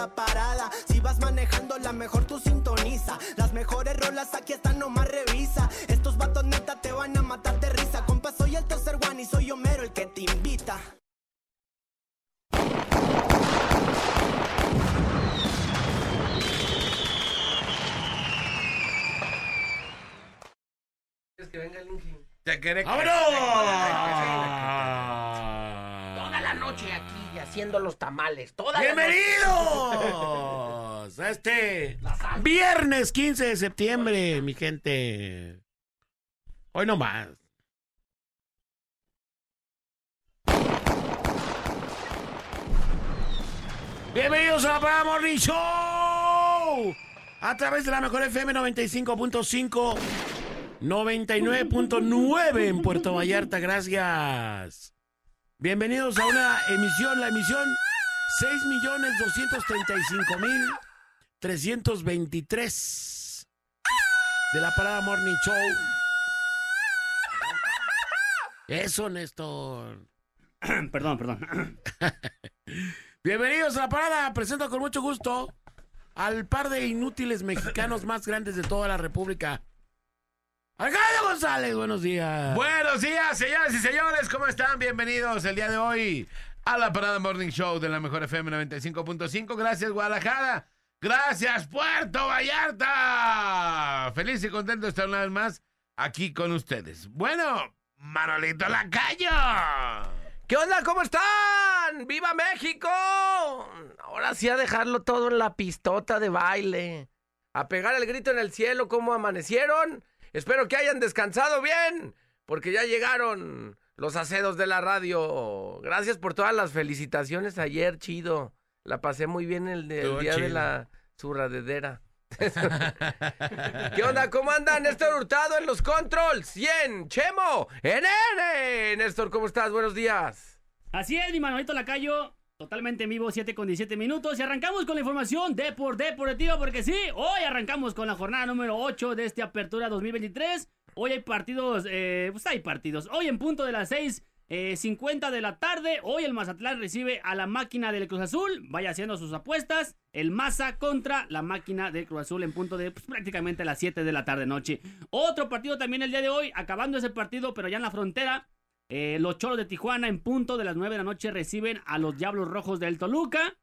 la parada. Si vas manejando, la mejor tú sintoniza. Las mejores rolas aquí están, nomás revisa. Estos vatos neta te van a matar de risa. Compa, soy el tercer one y soy Homero el que te invita. que venga el Inge? Te quiere que- Toda la noche aquí haciendo los tamales. Toda Bienvenidos a este viernes 15 de septiembre, mi gente. Hoy no más. Bienvenidos a la Parada Morning Show. A través de la mejor FM 95.5, 99.9 en Puerto Vallarta. Gracias. Bienvenidos a una emisión, la emisión 6.235.323 de la Parada Morning Show. Eso, Néstor. perdón, perdón. Bienvenidos a la parada. Presento con mucho gusto al par de inútiles mexicanos más grandes de toda la República. Alcalde González, buenos días. Buenos días, señoras y señores, ¿cómo están? Bienvenidos el día de hoy a la Parada Morning Show de la Mejor FM 95.5. Gracias, Guadalajara. Gracias, Puerto Vallarta. Feliz y contento de estar una vez más aquí con ustedes. Bueno, Manolito Lacayo. ¿Qué onda? ¿Cómo están? ¡Viva México! Ahora sí a dejarlo todo en la pistota de baile. A pegar el grito en el cielo como amanecieron. Espero que hayan descansado bien, porque ya llegaron los acedos de la radio. Gracias por todas las felicitaciones ayer, chido. La pasé muy bien el, día de la zurradedera. ¿Qué onda? ¿Cómo andan? Néstor Hurtado en los controls. 100, Chemo, en N. Néstor, ¿cómo estás? Buenos días. Así es, mi Manolito Lacayo. Totalmente en vivo, 7 con 17 minutos. Y arrancamos con la información de por deportiva, porque sí, hoy arrancamos con la jornada número 8 de esta apertura 2023. Hoy hay partidos, eh, pues hay partidos. Hoy en punto de las 6. eh, 50 de la tarde, hoy el Mazatlán recibe a la máquina del Cruz Azul. Vaya haciendo sus apuestas. El Maza contra la máquina del Cruz Azul en punto de pues, prácticamente las 7 de la tarde noche. Otro partido también el día de hoy, acabando ese partido, pero ya en la frontera. Eh, los Cholos de Tijuana en punto de las 9 de la noche reciben a los Diablos Rojos del Toluca.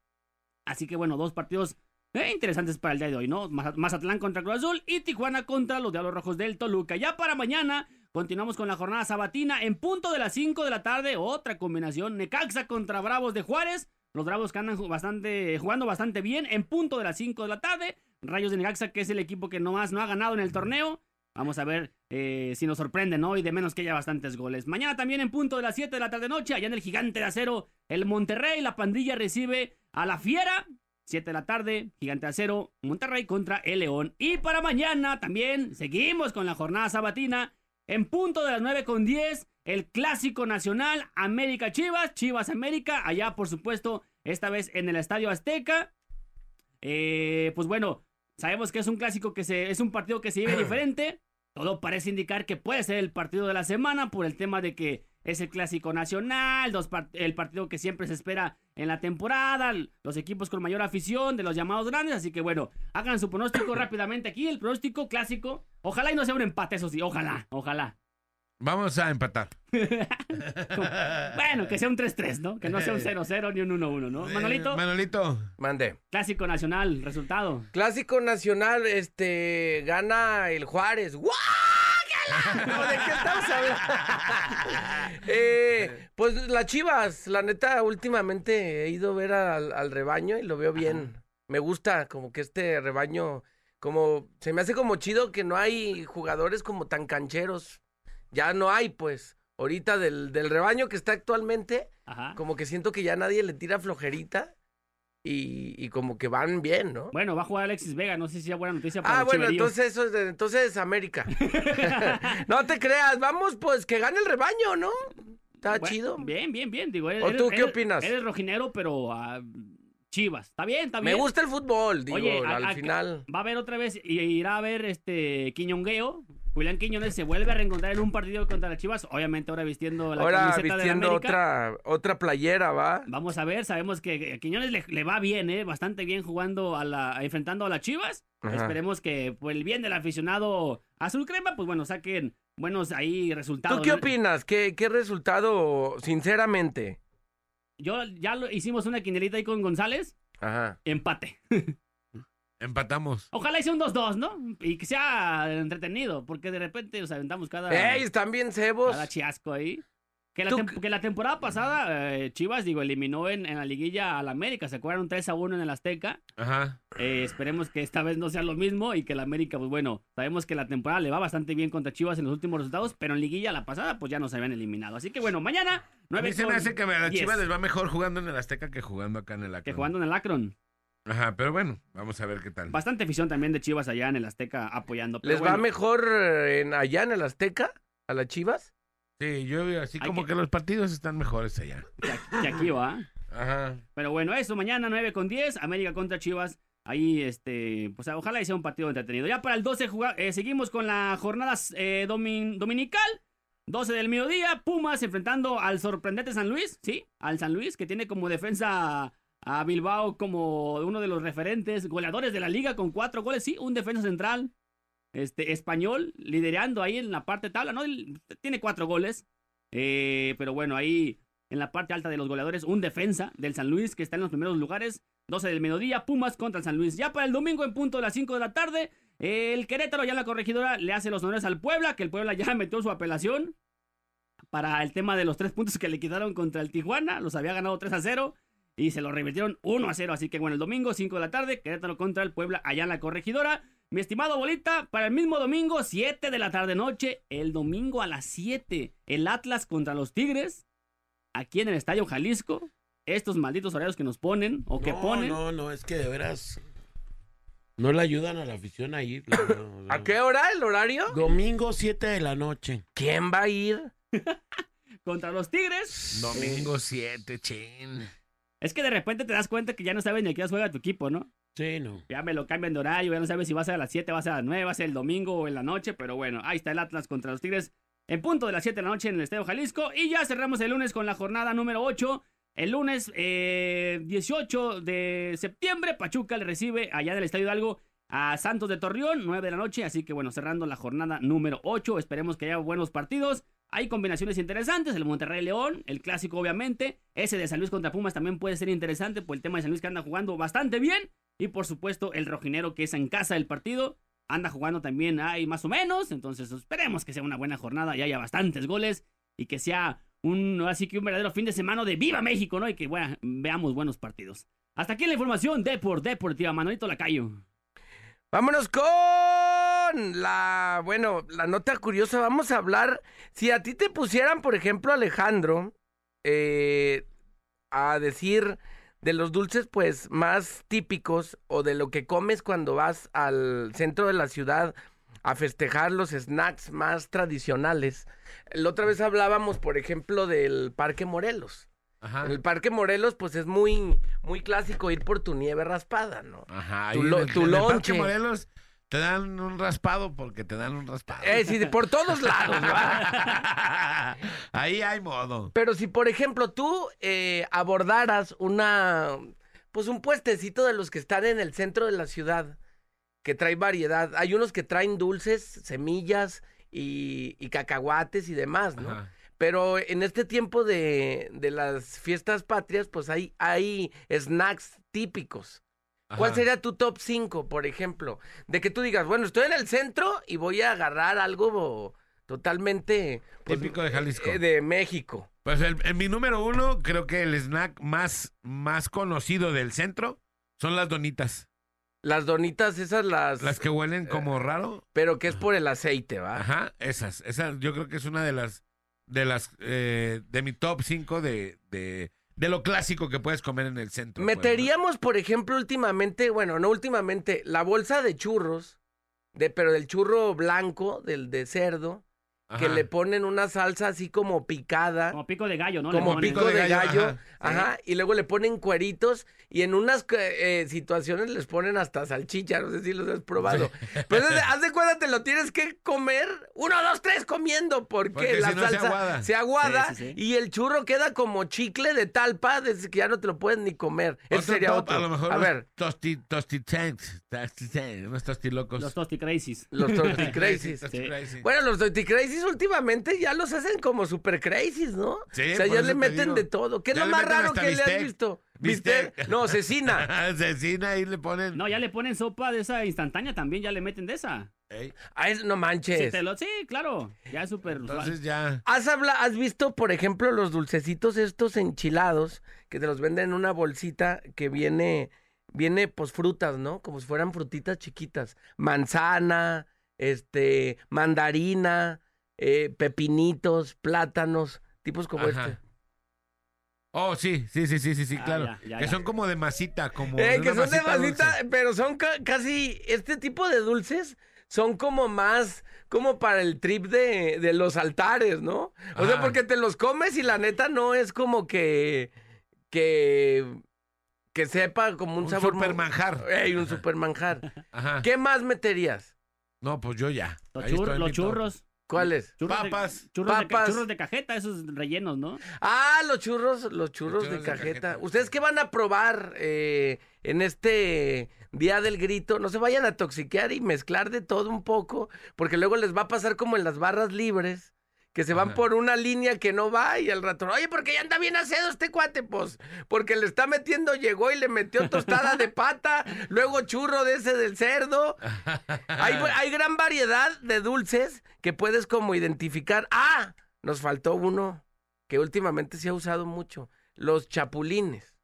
Así que bueno, dos partidos eh, interesantes para el día de hoy, ¿no? Maza- Mazatlán contra Cruz Azul y Tijuana contra los Diablos Rojos del Toluca. Ya para mañana continuamos con la jornada sabatina en punto de las 5 de la tarde. Otra combinación, Necaxa contra Bravos de Juárez. Los Bravos que andan bastante, jugando bastante bien en punto de las 5 de la tarde. Rayos de Necaxa, que es el equipo que nomás no ha ganado en el torneo. Vamos a ver eh, si nos sorprende, ¿no? Y de menos que haya bastantes goles. Mañana también en punto de las 7 de la tarde noche, allá en el Gigante de Acero, el Monterrey, la pandilla recibe a la Fiera. 7 de la tarde, Gigante de Acero, Monterrey contra el León. Y para mañana también seguimos con la jornada sabatina. En punto de las 9 con 10, el clásico nacional América Chivas, Chivas América, allá por supuesto, esta vez en el Estadio Azteca. Eh, pues bueno, sabemos que es un clásico que se, es un partido que se vive diferente. Todo parece indicar que puede ser el partido de la semana por el tema de que es el clásico nacional, el partido que siempre se espera en la temporada, los equipos con mayor afición de los llamados grandes. Así que bueno, hagan su pronóstico rápidamente aquí, el pronóstico clásico. Ojalá y no sea un empate, eso sí, ojalá, ojalá. Vamos a empatar. Bueno, que sea un 3-3, ¿no? Que no sea un 0-0 ni un 1-1, ¿no? Manolito, Manolito. Mande. clásico nacional, resultado. Clásico nacional, este, gana el Juárez. ¿No, ¿De qué estamos hablando? Eh, pues las Chivas, la neta, últimamente he ido a ver al, al rebaño y lo veo bien. Me gusta como que este rebaño, como, se me hace como chido que no hay jugadores como tan cancheros. Ya no hay, pues. Ahorita del, del rebaño que está actualmente, Ajá. como que siento que ya nadie le tira flojerita. y, y como que van bien, ¿no? Bueno, va a jugar Alexis Vega, no sé si sea buena noticia para Ah, bueno, entonces eso es de- entonces América. no te creas, vamos pues que gane el rebaño, ¿no? Está Bueno, chido. Bien, bien, bien. Digo, eres, ¿O tú eres- qué opinas? Eres rojinero, pero ah, Chivas. Está bien, está Me bien. gusta el fútbol, digo, Oye, a- al a- final. Va a haber otra vez, y irá a ver este Quiñongueo. Julián Quiñones se vuelve a reencontrar en un partido contra las Chivas, obviamente ahora vistiendo la Ahora camiseta de la vistiendo otra otra playera, ¿va? Vamos a ver, sabemos que a Quiñones le, le va bien, ¿eh? Bastante bien jugando a la, enfrentando a las Chivas. Ajá. Esperemos que por el bien del aficionado azul crema, pues bueno, saquen buenos ahí resultados. ¿Tú qué opinas? ¿Qué, qué resultado, sinceramente? Yo ya lo, hicimos una quinelita ahí con González, Ajá. empate. Empatamos. Ojalá hice un 2-2, ¿no? Y que sea entretenido, porque de repente nos aventamos cada, ¡Ey, están bien cebos! cada chiasco ahí. Que la, que temporada pasada, eh, Chivas, digo, eliminó en, en la liguilla al América. ¿Se acuerdan? 3 a 1 en el Azteca. Ajá. Eh, esperemos que esta vez no sea lo mismo y que el América, pues bueno, sabemos que la temporada le va bastante bien contra Chivas en los últimos resultados, pero en liguilla la pasada, pues ya nos habían eliminado. Así que bueno, mañana, A 9 mí se me hace que a las 10, Chivas les va mejor jugando en el Azteca que jugando acá en el Akron. Que jugando en el Akron. Ajá, pero bueno, vamos a ver qué tal. Bastante afición también de Chivas allá en el Azteca apoyando. pero ¿Les va mejor eh, en, allá en el Azteca? ¿A las Chivas? Sí, yo veo así Hay como que- que... los partidos están mejores allá. Que aquí- va. Ajá. Pero bueno, eso, mañana 9 con 10, América contra Chivas. Ahí, este, pues ojalá y sea un partido entretenido. Ya para el 12 juga- eh, seguimos con la jornada eh, domin- dominical. 12 del mediodía, Pumas enfrentando al sorprendente San Luis, ¿sí? Al San Luis, que tiene como defensa a Bilbao como uno de los referentes, goleadores de la liga con cuatro goles, sí, un defensa central este, español, liderando ahí en la parte tabla, ¿no? Tiene cuatro goles, eh, pero bueno, ahí en la parte alta de los goleadores, un defensa del San Luis que está en los primeros lugares, 12 del mediodía, Pumas contra el San Luis. Ya para el domingo en punto de las 5 de la tarde, el Querétaro ya en la corregidora le hace los honores al Puebla, que el Puebla ya metió su apelación para el tema de los tres puntos que le quedaron contra el Tijuana, los había ganado 3 a 0 y se lo revirtieron 1 a 0, así que bueno, el domingo 5 de la tarde, Querétaro contra el Puebla allá en la corregidora. Mi estimado Bolita, para el mismo domingo, 7 de la tarde noche, el domingo a las 7, el Atlas contra los Tigres, aquí en el Estadio Jalisco. Estos malditos horarios que nos ponen o que no, ponen. No, no, es que de veras. No le ayudan a la afición a ir. la. ¿A qué hora el horario? Domingo 7 de la noche. ¿Quién va a ir? Contra los Tigres. Domingo 7, chin. Es que de repente te das cuenta que ya no sabes ni a qué juega tu equipo, ¿no? Sí, no. Ya me lo cambian de horario, ya no sabes si va a ser a las 7, va a ser a las 9, va a ser el domingo o en la noche, pero bueno, ahí está el Atlas contra los Tigres en punto de las 7 de la noche en el Estadio Jalisco. Y ya cerramos el lunes con la jornada número 8. El lunes eh, 18 de septiembre, Pachuca le recibe allá del Estadio Hidalgo a Santos de Torreón, 9 de la noche. Así que bueno, cerrando la jornada número 8. Esperemos que haya buenos partidos. Hay combinaciones interesantes, el Monterrey León, el clásico obviamente, ese de San Luis contra Pumas también puede ser interesante por el tema de San Luis que anda jugando bastante bien y por supuesto el rojinero que es en casa del partido, anda jugando también ahí más o menos, entonces esperemos que sea una buena jornada y haya bastantes goles y que sea un, así que un verdadero fin de semana de Viva México, ¿no? Y que veamos buenos partidos. Hasta aquí la información de por Deportiva, Manolito Lacayo. Vámonos con la, bueno, la nota curiosa. Vamos a hablar, si a ti te pusieran, por ejemplo, Alejandro, eh, a decir de los dulces, pues, más típicos o de lo que comes cuando vas al centro de la ciudad a festejar los snacks más tradicionales. La otra vez hablábamos, por ejemplo, del Parque Morelos. Ajá. En el Parque Morelos, pues es muy, muy clásico ir por tu nieve raspada, ¿no? Ajá. Tu en lo- el- tu en el Parque. Morelos te dan un raspado porque te dan un raspado. Eh, sí, por todos lados, ¿va? Ahí hay modo. Pero si, por ejemplo, tú eh, abordaras una, pues un puestecito de los que están en el centro de la ciudad, que trae variedad, hay unos que traen dulces, semillas y, y cacahuates y demás, ¿no? Ajá. Pero en este tiempo de, de las fiestas patrias, pues hay, hay snacks típicos. ¿Cuál sería tu top 5, por ejemplo? De que tú digas, bueno, estoy en el centro y voy a agarrar algo totalmente... pues, Típico de Jalisco. eh, de México. Pues el- en mi número uno, creo que el snack más, más conocido del centro son las donitas. Las donitas, esas las... Las que huelen como raro. Pero que es por el aceite, ¿va? Ajá, esas. Esa yo creo que es una de las de las eh, de mi top 5 de, de de lo clásico que puedes comer en el centro. pues. Meteríamos, por ejemplo, últimamente, bueno, no últimamente, la bolsa de churros, de, pero del churro blanco, del de cerdo, que le ponen una salsa así como picada. Como pico de gallo, ¿no? Como pico de gallo, ajá, y luego le ponen cueritos y en unas eh, situaciones les ponen hasta salchicha, no sé si los has probado. Pero entonces, haz de cuenta, te lo tienes que comer, uno, dos, tres comiendo, porque, Porque la si no se salsa aguada. se aguada Sí, sí, sí. y el churro queda como chicle de talpa, desde que ya no te lo puedes ni comer. Ese Otro sería top, otro. A lo mejor A ver, Tosti, tosti tanks, tosti tanks, unos tostilocos. Los Tosti Crazies. los Crazies. Tosti Sí. crazy. Bueno, los Torti Crazies últimamente ya los hacen como super crazies, ¿no? Sí, o sea, ya le te meten digo. de todo. ¿Qué es Ya lo más raro que le has visto? Bistec. No, cecina. Cecina ahí le ponen. No, ya le ponen sopa de esa instantánea también, ya le meten de esa. Ey, Ah, es- no manches. te lo- sí, claro. Ya es súper usual. entonces ya. ¿Has, habla, ¿Has visto, por ejemplo, los dulcecitos estos enchilados que te los venden en una bolsita que viene, viene pues frutas, ¿no? Como si fueran frutitas chiquitas. Manzana, este, mandarina, eh, pepinitos, plátanos, tipos como Ajá. este. Oh, sí, sí, sí, sí, sí, sí, Ah, claro. ya, ya, que ya. son como de masita, como. Eh, de que son de masita dulce. pero son ca- casi, este tipo de dulces son como más, como para el trip de, de los altares, ¿no? O sea, porque te los comes y la neta no es como que, que, que sepa como un, Un sabor. super manjar. Ey, un super manjar. Ajá. ¿Qué más meterías? No, pues yo ya. Los, chur- los churros. ¿Cuáles? churros de- Papas. churros, De, Papas. churros de cajeta, esos rellenos, ¿no? Ah, los churros, los churros, churros de cajeta. ¿Ustedes qué van a probar eh, en este día del grito? No se vayan a toxiquear y mezclar de todo un poco, porque luego les va a pasar como en las barras libres, que se van Ajá. por una línea que no va y al rato, oye, porque ya anda bien acedo este cuate, pues, porque le está metiendo, llegó y le metió tostada de pata, luego churro de ese del cerdo. Hay, hay gran variedad de dulces que puedes como identificar. Ah, nos faltó uno que últimamente se ha usado mucho, los chapulines.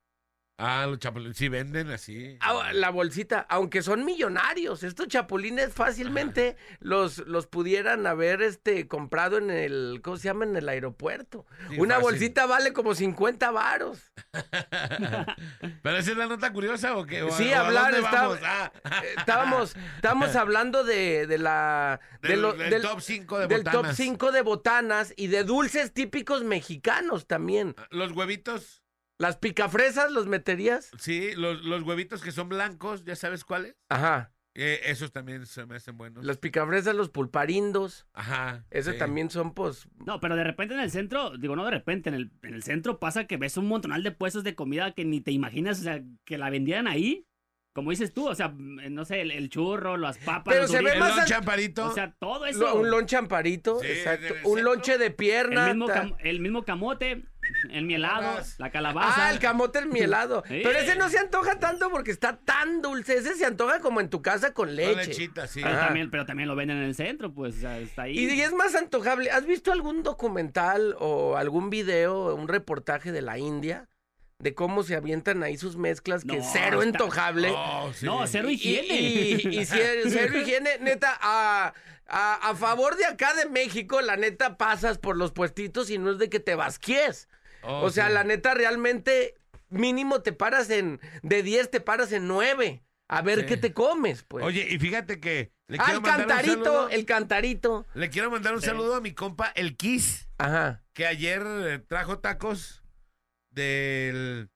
Ah, los chapulines. Sí venden así. Ah, la bolsita, aunque son millonarios, estos chapulines fácilmente los, los pudieran haber este comprado en el, ¿cómo se llama? En el aeropuerto. Sí, Una fácil. bolsita vale como 50 varos. ¿Pero esa es la nota curiosa o qué? ¿O Sí, o hablar, dónde está- vamos? Ah, Eh, Estábamos, estábamos hablando de, de la... de del, lo- del del- top 5 de del top botanas. 5 de botanas y de dulces típicos mexicanos también. Los huevitos. Las picafresas los meterías. Sí, los, los huevitos que son blancos, ¿ya sabes cuáles? Ajá. Eh, esos también se me hacen buenos. Las picafresas, los pulparindos. Ajá. Esos sí. también son, pues. No, pero de repente en el centro, digo, no de repente, en el, en el centro pasa que ves un montonal de puestos de comida que ni te imaginas, o sea, que la vendieran ahí. Como dices tú, o sea, mm, no sé, el, el churro, las papas. Pero los se ve El más lonche an- amparito. O sea, todo eso. lo- un lonche amparito, Sí, exacto. el Un lonche de el, pierna. mismo ta- cam- el mismo camote, el mielado, la calabaza. Ah, el camote el mielado. Sí. Pero ese no se antoja tanto porque está tan dulce. Ese se antoja como en tu casa con Con leche. lechita, sí. pero, también, pero también lo venden en el centro, pues, o sea, está ahí. Y es más antojable. ¿Has visto algún documental o algún video, un reportaje de la India? De cómo se avientan ahí sus mezclas, que No, cero está- entojable. Oh, sí. No, cero Y, higiene. y, y ce- cero higiene, neta, a, a, a favor de acá de México, la neta pasas por los puestitos y no es de que te vasquies. Oh, o sea, sí. la neta realmente mínimo te paras en, de 10 te paras en 9. A ver Sí. qué te comes, pues. Oye, y fíjate que le ah, quiero el mandar un cantarito, saludo. el cantarito. Le quiero mandar un Sí. saludo a mi compa, el Kiss, Ajá. que ayer eh, trajo tacos del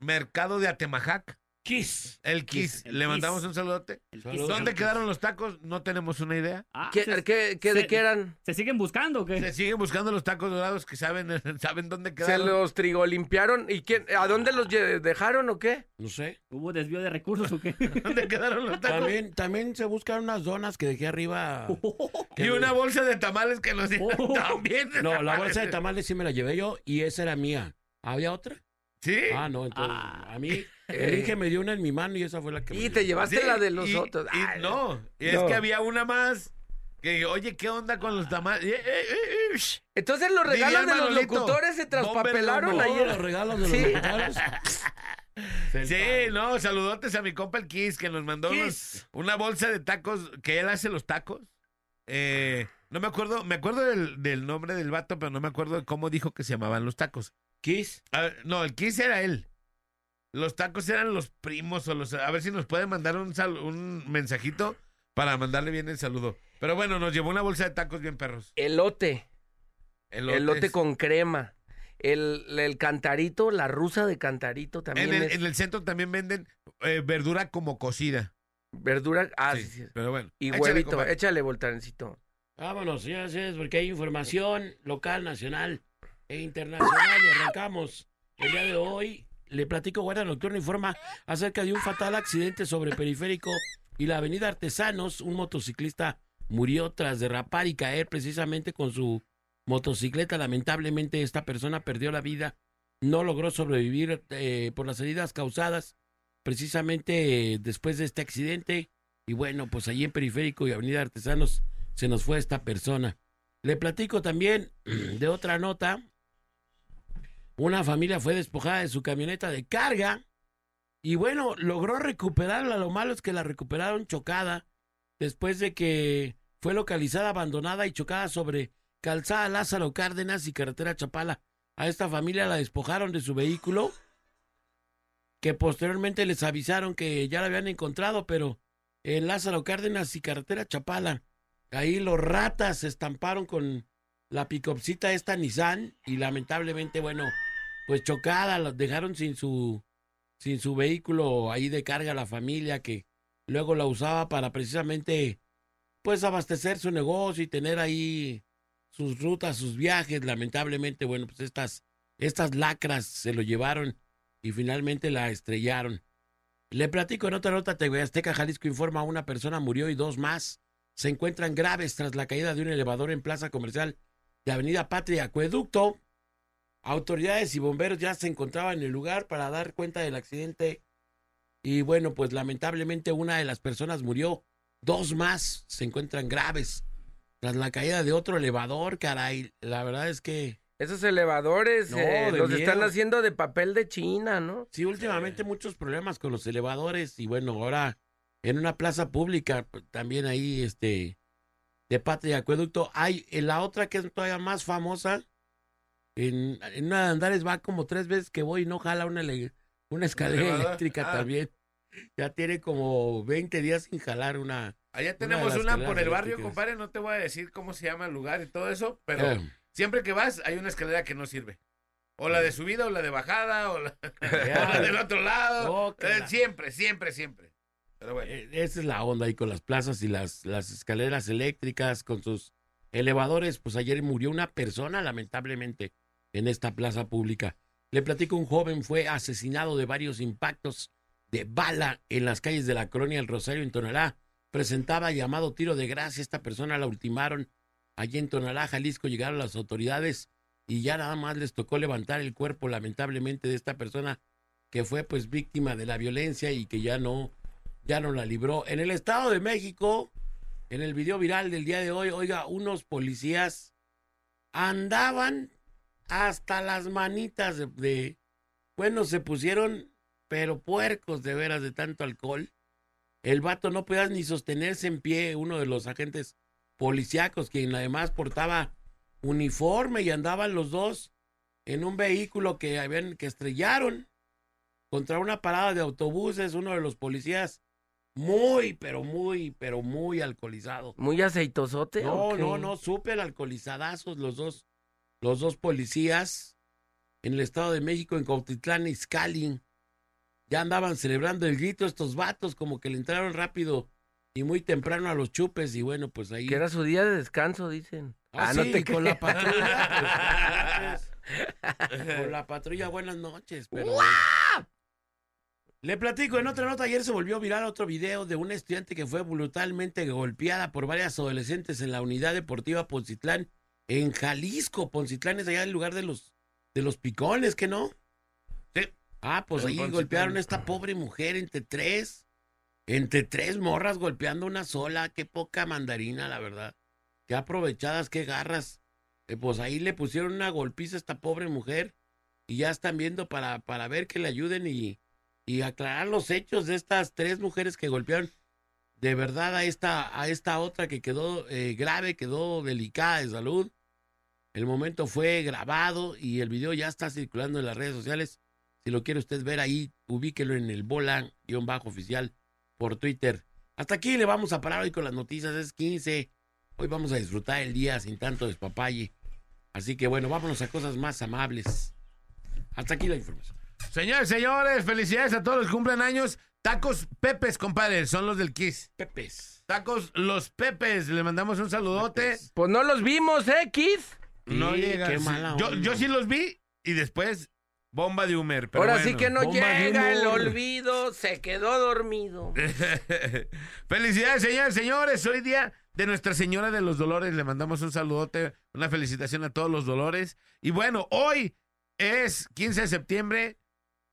mercado de Atemajac. Kiss. El Kiss. El Le Kiss. mandamos un saludote. ¿Dónde quedaron los tacos? No tenemos una idea. Ah, ¿Qué, se, qué- qué- se- de qué eran? ¿Se siguen buscando o qué? Se siguen buscando los tacos dorados que saben, saben dónde ¿Se quedaron. los trigolimpiaron? ¿Y quién, a dónde los dejaron o qué? No sé. ¿Hubo desvío de recursos o qué? ¿Dónde quedaron los tacos? También, también se buscan unas donas que dejé arriba. Y una bolsa de tamales que nos dieron Oh. también. No, la bolsa de tamales sí me la llevé yo y esa era mía. ¿Había otra? Sí. Ah, no, entonces Ah. a mí el Inge me dio una en mi mano y esa fue la que me Y dio. te llevaste Sí, la de los y- otros. y Ay, no, y es que había una más. Que, oye, ¿qué onda con los tamales? Eh, eh, eh, eh. Entonces los Diría regalos de los Manolito, locutores se traspapelaron ayer. los regalos de los Sí. locutores. Sí, no, saludotes a mi compa el Kiss que nos mandó unos- una bolsa de tacos, que él hace los tacos. Eh, no me acuerdo, me acuerdo del, del nombre del vato, pero no me acuerdo de cómo dijo que se llamaban los tacos. Kiss. A ver, no, el Kiss era él. Los tacos eran los primos o los... A ver si nos puede mandar un, sal- un mensajito para mandarle bien el saludo. Pero bueno, nos llevó una bolsa de tacos bien perros. Elote. Elotes. Elote con crema. El, el cantarito, la rusa de cantarito también En el, es en el centro también venden eh, verdura como cocida. verdura. Ah, Sí, sí. Pero bueno. Y échale, huevito, compadre. échale voltarencito. Vámonos, señores, porque hay información local, nacional e internacional. Y arrancamos el día de hoy. Le platico, Guardia Nocturna informa acerca de un fatal accidente sobre Periférico y la Avenida Artesanos. Un motociclista murió tras derrapar y caer precisamente con su motocicleta. Lamentablemente, esta persona perdió la vida. No logró sobrevivir eh, por las heridas causadas precisamente después de este accidente. Y bueno, pues allí en Periférico y Avenida Artesanos se nos fue esta persona. Le platico también de otra nota. Una familia fue despojada de su camioneta de carga y bueno, logró recuperarla. Lo malo es que la recuperaron chocada después de que fue localizada abandonada y chocada sobre calzada Lázaro Cárdenas y carretera Chapala. A esta familia la despojaron de su vehículo que posteriormente les avisaron que ya la habían encontrado, pero en Lázaro Cárdenas y carretera Chapala. Ahí los ratas se estamparon con la picopcita esta Nissan y lamentablemente, bueno, pues chocada, los dejaron sin su sin su vehículo ahí de carga la familia que luego la usaba para precisamente pues abastecer su negocio y tener ahí sus rutas, sus viajes. Lamentablemente, bueno, pues estas estas lacras se lo llevaron y finalmente la estrellaron. Le platico en otra nota, TV Azteca Jalisco informa una persona murió y dos más se encuentran graves tras la caída de un elevador en plaza comercial de Avenida Patria Acueducto. Autoridades y bomberos ya se encontraban en el lugar para dar cuenta del accidente. Y bueno, pues lamentablemente una de las personas murió, dos más se encuentran graves tras la caída de otro elevador, caray. La verdad es que Esos elevadores No, eh, los miedo. están haciendo de papel de China, ¿no? Sí, últimamente muchos problemas con los elevadores y bueno, ahora en una plaza pública pues, también ahí este de Patria Acueducto hay en la otra que es todavía más famosa en, en una de Andares va como tres veces que voy y no jala una, una escalera eléctrica Ah. también. Ya tiene como 20 días sin jalar una. Allá tenemos una, por el barrio, compadre. No te voy a decir cómo se llama el lugar y todo eso, pero Eh, siempre que vas hay una escalera que no sirve. O la de subida o la de bajada o la, o la ya, del otro lado. Oh, Eh, siempre, siempre, siempre. Pero bueno. Eh, Esa es la onda ahí con las plazas y las, las escaleras eléctricas, con sus elevadores. Pues ayer murió una persona, lamentablemente, en esta plaza pública. Le platico, un joven fue asesinado de varios impactos de bala en las calles de la colonia El Rosario en Tonalá. Presentaba llamado tiro de gracia. Esta persona la ultimaron allí en Tonalá, Jalisco. Llegaron las autoridades y ya nada más les tocó levantar el cuerpo, lamentablemente, de esta persona que fue pues víctima de la violencia y que ya no ya no la libró. En el Estado de México, en el video viral del día de hoy, oiga, unos policías andaban hasta las manitas de, de- bueno, se pusieron, pero puercos de veras de tanto alcohol. El vato no podía ni sostenerse en pie, uno de los agentes policíacos, quien además portaba uniforme y andaban los dos en un vehículo que habían, que estrellaron contra una parada de autobuses, uno de los policías muy, pero muy, pero muy alcoholizado. Muy aceitosote. No, no, no, súper alcoholizadazos los dos, los dos policías en el Estado de México, en Cautitlán, Izcalli. Ya andaban celebrando el grito estos vatos, como que le entraron rápido y muy temprano a los chupes y bueno, pues ahí... Que era su día de descanso, dicen. Ah, no sí, te con la patrulla. pues, con la patrulla, buenas noches. Pero... Le platico, en otra nota, ayer se volvió viral otro video de una estudiante que fue brutalmente golpeada por varias adolescentes en la unidad deportiva Poncitlán, en Jalisco. Poncitlán es allá el lugar de los, de los picones, ¿que no? Sí. Ah, pues ahí Poncitlán. golpearon a esta pobre mujer entre tres. Entre tres morras golpeando una sola. Qué poca mandarina, la verdad. Qué aprovechadas, qué garras. Eh, pues ahí le pusieron una golpiza a esta pobre mujer y ya están viendo para, para ver que le ayuden y, y aclarar los hechos de estas tres mujeres que golpearon de verdad a esta, a esta otra que quedó eh, grave, quedó delicada de salud. El momento fue grabado y el video ya está circulando en las redes sociales. Si lo quiere usted ver ahí, ubíquelo en el bola-oficial por Twitter. Hasta aquí le vamos a parar hoy con las noticias. Es 15. Hoy vamos a disfrutar el día sin tanto despapalle. Así que bueno, vámonos a cosas más amables. Hasta aquí la información. Señores, señores, felicidades a todos los cumplen años. Tacos Pepes, compadre, son los del Kiss. Pepes. Tacos Los Pepes, le mandamos un saludote. Pepes. Pues no los vimos, ¿eh, Kid? No Sí, llega. qué mala Yo, yo sí los vi y después bomba de Humer. pero Ahora sí que no llega el olvido, se quedó dormido. Felicidades, señores, señores. Hoy día de Nuestra Señora de los Dolores. Le mandamos un saludote, una felicitación a todos los dolores. Y bueno, hoy es 15 de septiembre.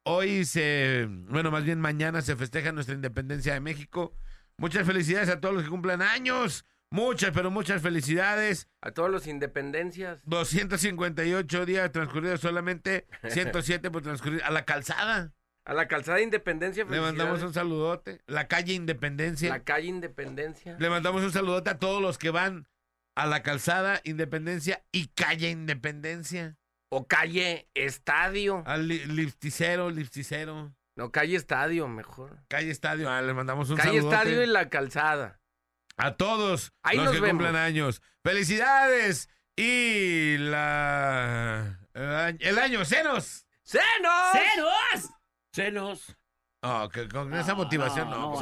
Hoy se, bueno, más bien mañana se festeja nuestra independencia de México. Muchas felicidades a todos los que cumplan años. Muchas, pero muchas felicidades. A todos los independencias. 258 días transcurridos solamente, 107 por transcurrir a la calzada. A la calzada de Independencia. Le mandamos un saludote. La calle Independencia. La calle Independencia. Le mandamos un saludote a todos los que van a la calzada Independencia y calle Independencia. O calle Estadio. Al li- lipsticero, lipsticero. No, calle Estadio, mejor. Calle Estadio. Ah, le mandamos un calle saludote Estadio y la calzada. a todos Ahí los nos que vemos. cumplan años. ¡Felicidades! Y la... El año, el año senos. ¡Senos! Oh, con esa motivación no.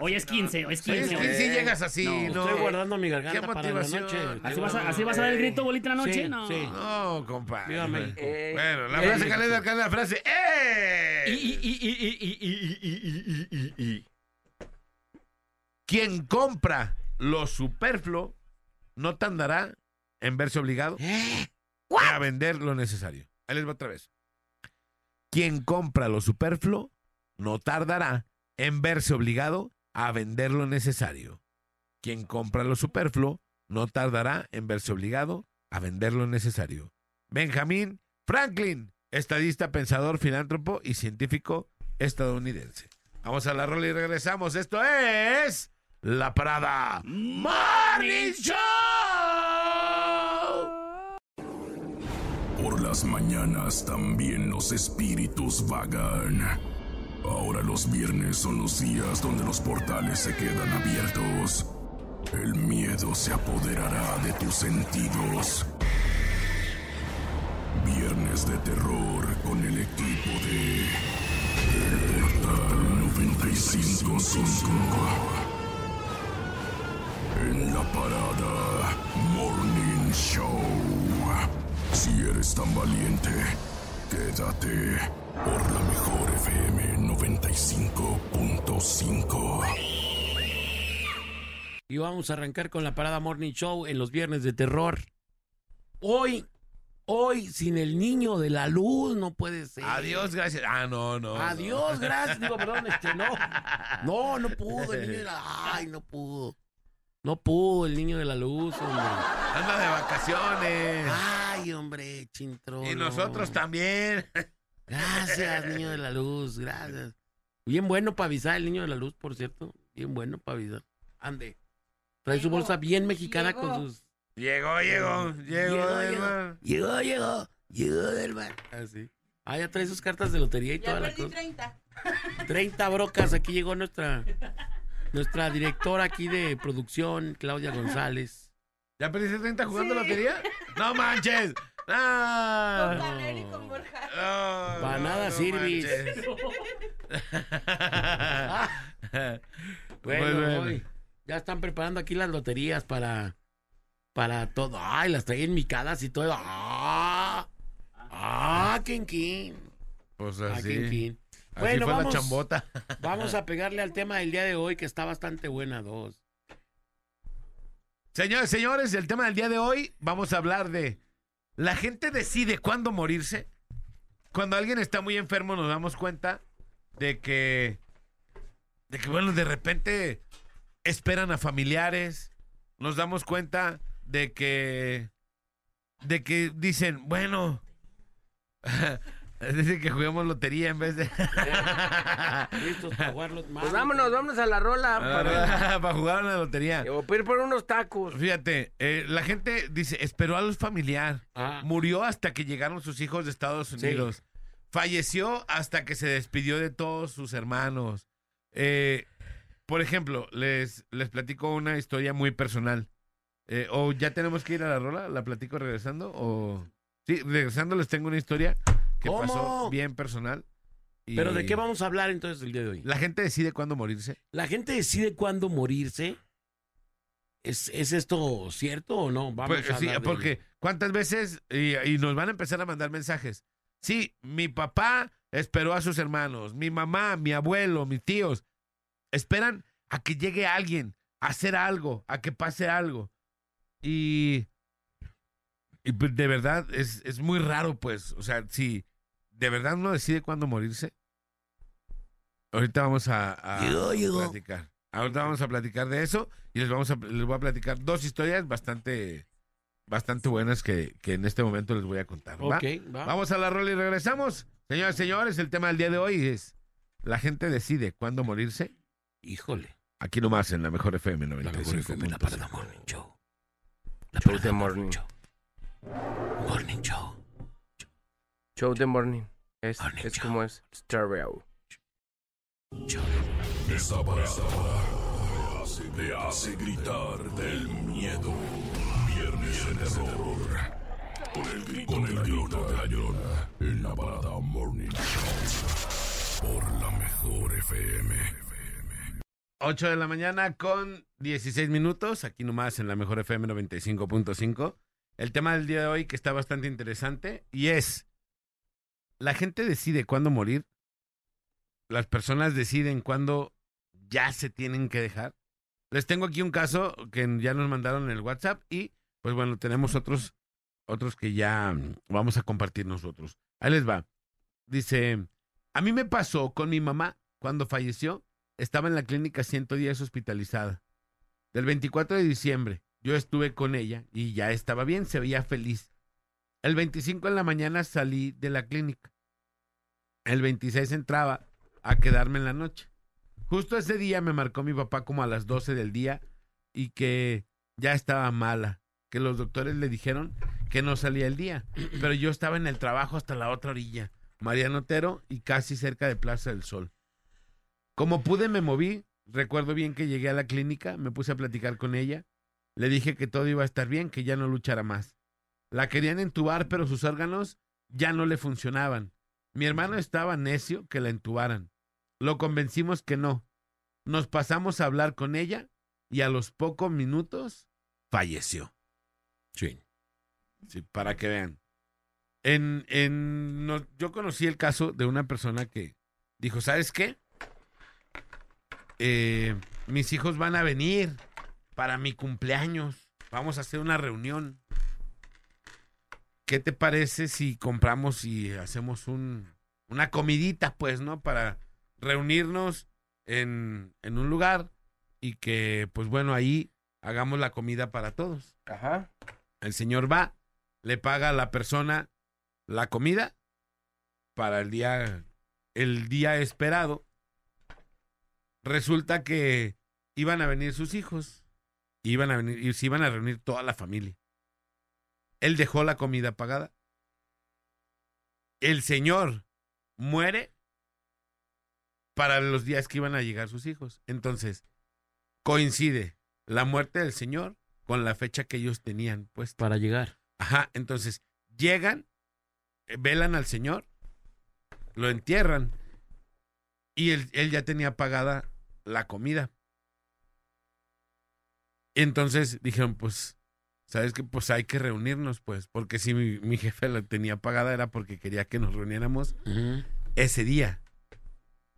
Hoy es 15, hoy es 15. Si es 15 llegas así, no, Estoy guardando mi garganta ¿Qué motivación? para la noche. ¿Así vas, a, ¿Así vas, a, dar el grito bolita la noche? Sí, no. Sí. No, compadre. Eh, bueno, la eh, frase eh, que le alcanza la frase. ¡Eh! Quien compra lo superfluo no tardará en verse obligado a vender lo necesario. Ahí les va otra vez. Quien compra lo superfluo no tardará en verse obligado a vender lo necesario. Quien compra lo superfluo no tardará en verse obligado a vender lo necesario. Benjamin Franklin, estadista, pensador, filántropo y científico estadounidense. Vamos a la rola y regresamos. Esto es La Parada Morning Show. Por las mañanas también los espíritus vagan. Ahora los viernes son los días donde los portales se quedan abiertos. El miedo se apoderará de tus sentidos. Viernes de terror con el equipo de El Portal 955. En la parada Morning Show. Si eres tan valiente, quédate por la mejor FM 95.5. Y vamos a arrancar con la parada Morning Show en los viernes de terror. Hoy, hoy, sin el niño de la luz, no puede ser. Adiós, gracias. Ah, no, no. Adiós, gracias. Digo, perdón, este, no. No, no pudo el niño de la Ay, no pudo. No pudo el niño de la luz, hombre. Anda de vacaciones. Ay, hombre, chintro. y nosotros también. Gracias, niño de la luz, gracias. Bien bueno para avisar el niño de la luz, por cierto. Bien bueno para avisar. Ande. Trae su bolsa bien mexicana llegó. con sus. Llegó, llegó, llegó, del llegó, mar. llegó, llegó, llegó del mar. Así. Ah, ya trae sus cartas de lotería y Ya toda la perdí cosa. 30. 30 brocas. Aquí llegó nuestra nuestra directora aquí de producción, Claudia González. ¿Ya perdiste 30 jugando lotería? ¡No manches! Con ¡Ah! Y con Borja. No, Pa' nada no sirvis. manches. Bueno, Muy bien. hoy ya están preparando aquí las loterías para para todo. Ay, las traen micadas y todo. ¡Ah! ¡Ah, quién, quién! Pues ¡Ah, quién, así. Así Bueno, fue vamos, la chambota. vamos a pegarle al tema del día de hoy que está bastante buena, dos. Señores, señores, el tema del día de hoy, vamos a hablar de la gente decide cuándo morirse. Cuando alguien está muy enfermo nos damos cuenta de que, de que bueno, de repente esperan a familiares. Nos damos cuenta de que, de que dicen, bueno, Es decir, que juguemos lotería en vez de... Listos para jugar los Pues vámonos, vámonos a la rola. Para, Para jugar a la lotería. o para ir por unos tacos. Fíjate, eh, la gente dice, esperó a los familiar. Ah. Murió hasta que llegaron sus hijos de Estados Sí. Unidos. Falleció hasta que se despidió de todos sus hermanos. Eh, por ejemplo, les, les platico una historia muy personal. Eh, ¿O ya tenemos que ir a la rola? ¿La platico regresando? O... Sí, regresando les tengo una historia que ¿Cómo? pasó bien personal. y Pero ¿de qué vamos a hablar entonces el día de hoy? La gente decide cuándo morirse. La gente decide cuándo morirse. ¿Es, es esto cierto o no? Vamos Pues, a sí, hablar de- porque cuántas veces y, y nos van a empezar a mandar mensajes. Sí, mi papá esperó a sus hermanos, mi mamá, mi abuelo, mis tíos. Esperan a que llegue alguien, a hacer algo, a que pase algo. Y, de verdad es, es muy raro, pues. O sea, si de verdad uno decide cuándo morirse, ahorita vamos a, a Llegó, llegó. platicar. Ahorita vamos a platicar de eso y les vamos a les voy a platicar dos historias bastante bastante buenas que, que en este momento les voy a contar. ¿va? Ok, va. Vamos a la rola y regresamos. Señoras y señores, el tema del día de hoy es la gente decide cuándo morirse. Híjole. Aquí nomás en la mejor FM La mejor 95. FM, la Show. La Show de morning. Show. Morning Show. Show the morning. Es, Morning es show. como es stereo. Show. Esta parada te hace gritar del miedo. Viernes de terror. Con el grito, con el grito de la llorona. En la parada Morning Show. Por la mejor FM. 8 de la mañana con 16 minutos, aquí nomás en la mejor FM 95.5. El tema del día de hoy que está bastante interesante y es, la gente decide cuándo morir, las personas deciden cuándo ya se tienen que dejar. Les tengo aquí un caso que ya nos mandaron en el WhatsApp y pues bueno, tenemos otros, otros que ya mm, vamos a compartir nosotros. Ahí les va. Dice, a mí me pasó con mi mamá cuando falleció estaba en la clínica 110 hospitalizada. Del 24 de diciembre, yo estuve con ella y ya estaba bien, se veía feliz. El 25 en la mañana salí de la clínica. El 26 entraba a quedarme en la noche. Justo ese día me marcó mi papá como a las 12 del día y que ya estaba mala, que los doctores le dijeron que no salía el día, pero yo estaba en el trabajo hasta la otra orilla, Mariano Otero y casi cerca de Plaza del Sol. Como pude me moví, recuerdo bien que llegué a la clínica, me puse a platicar con ella, le dije que todo iba a estar bien, que ya no luchara más. La querían entubar, pero sus órganos ya no le funcionaban. Mi hermano estaba necio que la entubaran. Lo convencimos que no. Nos pasamos a hablar con ella y a los pocos minutos falleció. Sí. Sí, para que vean. En, en, no- yo conocí el caso de una persona que dijo, ¿sabes qué? Eh, mis hijos van a venir para mi cumpleaños. Vamos a hacer una reunión. ¿Qué te parece si compramos y hacemos un, una comidita, pues, ¿no? Para reunirnos en, en un lugar y que, pues bueno, ahí hagamos la comida para todos. Ajá. El señor va, le paga a la persona la comida para el día, el día esperado. Resulta que iban a venir sus hijos, iban a venir, y se iban a reunir toda la familia. Él dejó la comida pagada. El señor muere para los días que iban a llegar sus hijos. Entonces, coincide la muerte del señor con la fecha que ellos tenían puesta. Para llegar. Ajá, entonces llegan, eh, velan al señor, lo entierran y él, él ya tenía pagada la comida. Entonces dijeron, pues, ¿sabes qué? Pues hay que reunirnos, pues, porque si mi, mi jefe la tenía pagada era porque quería que nos reuniéramos ese día.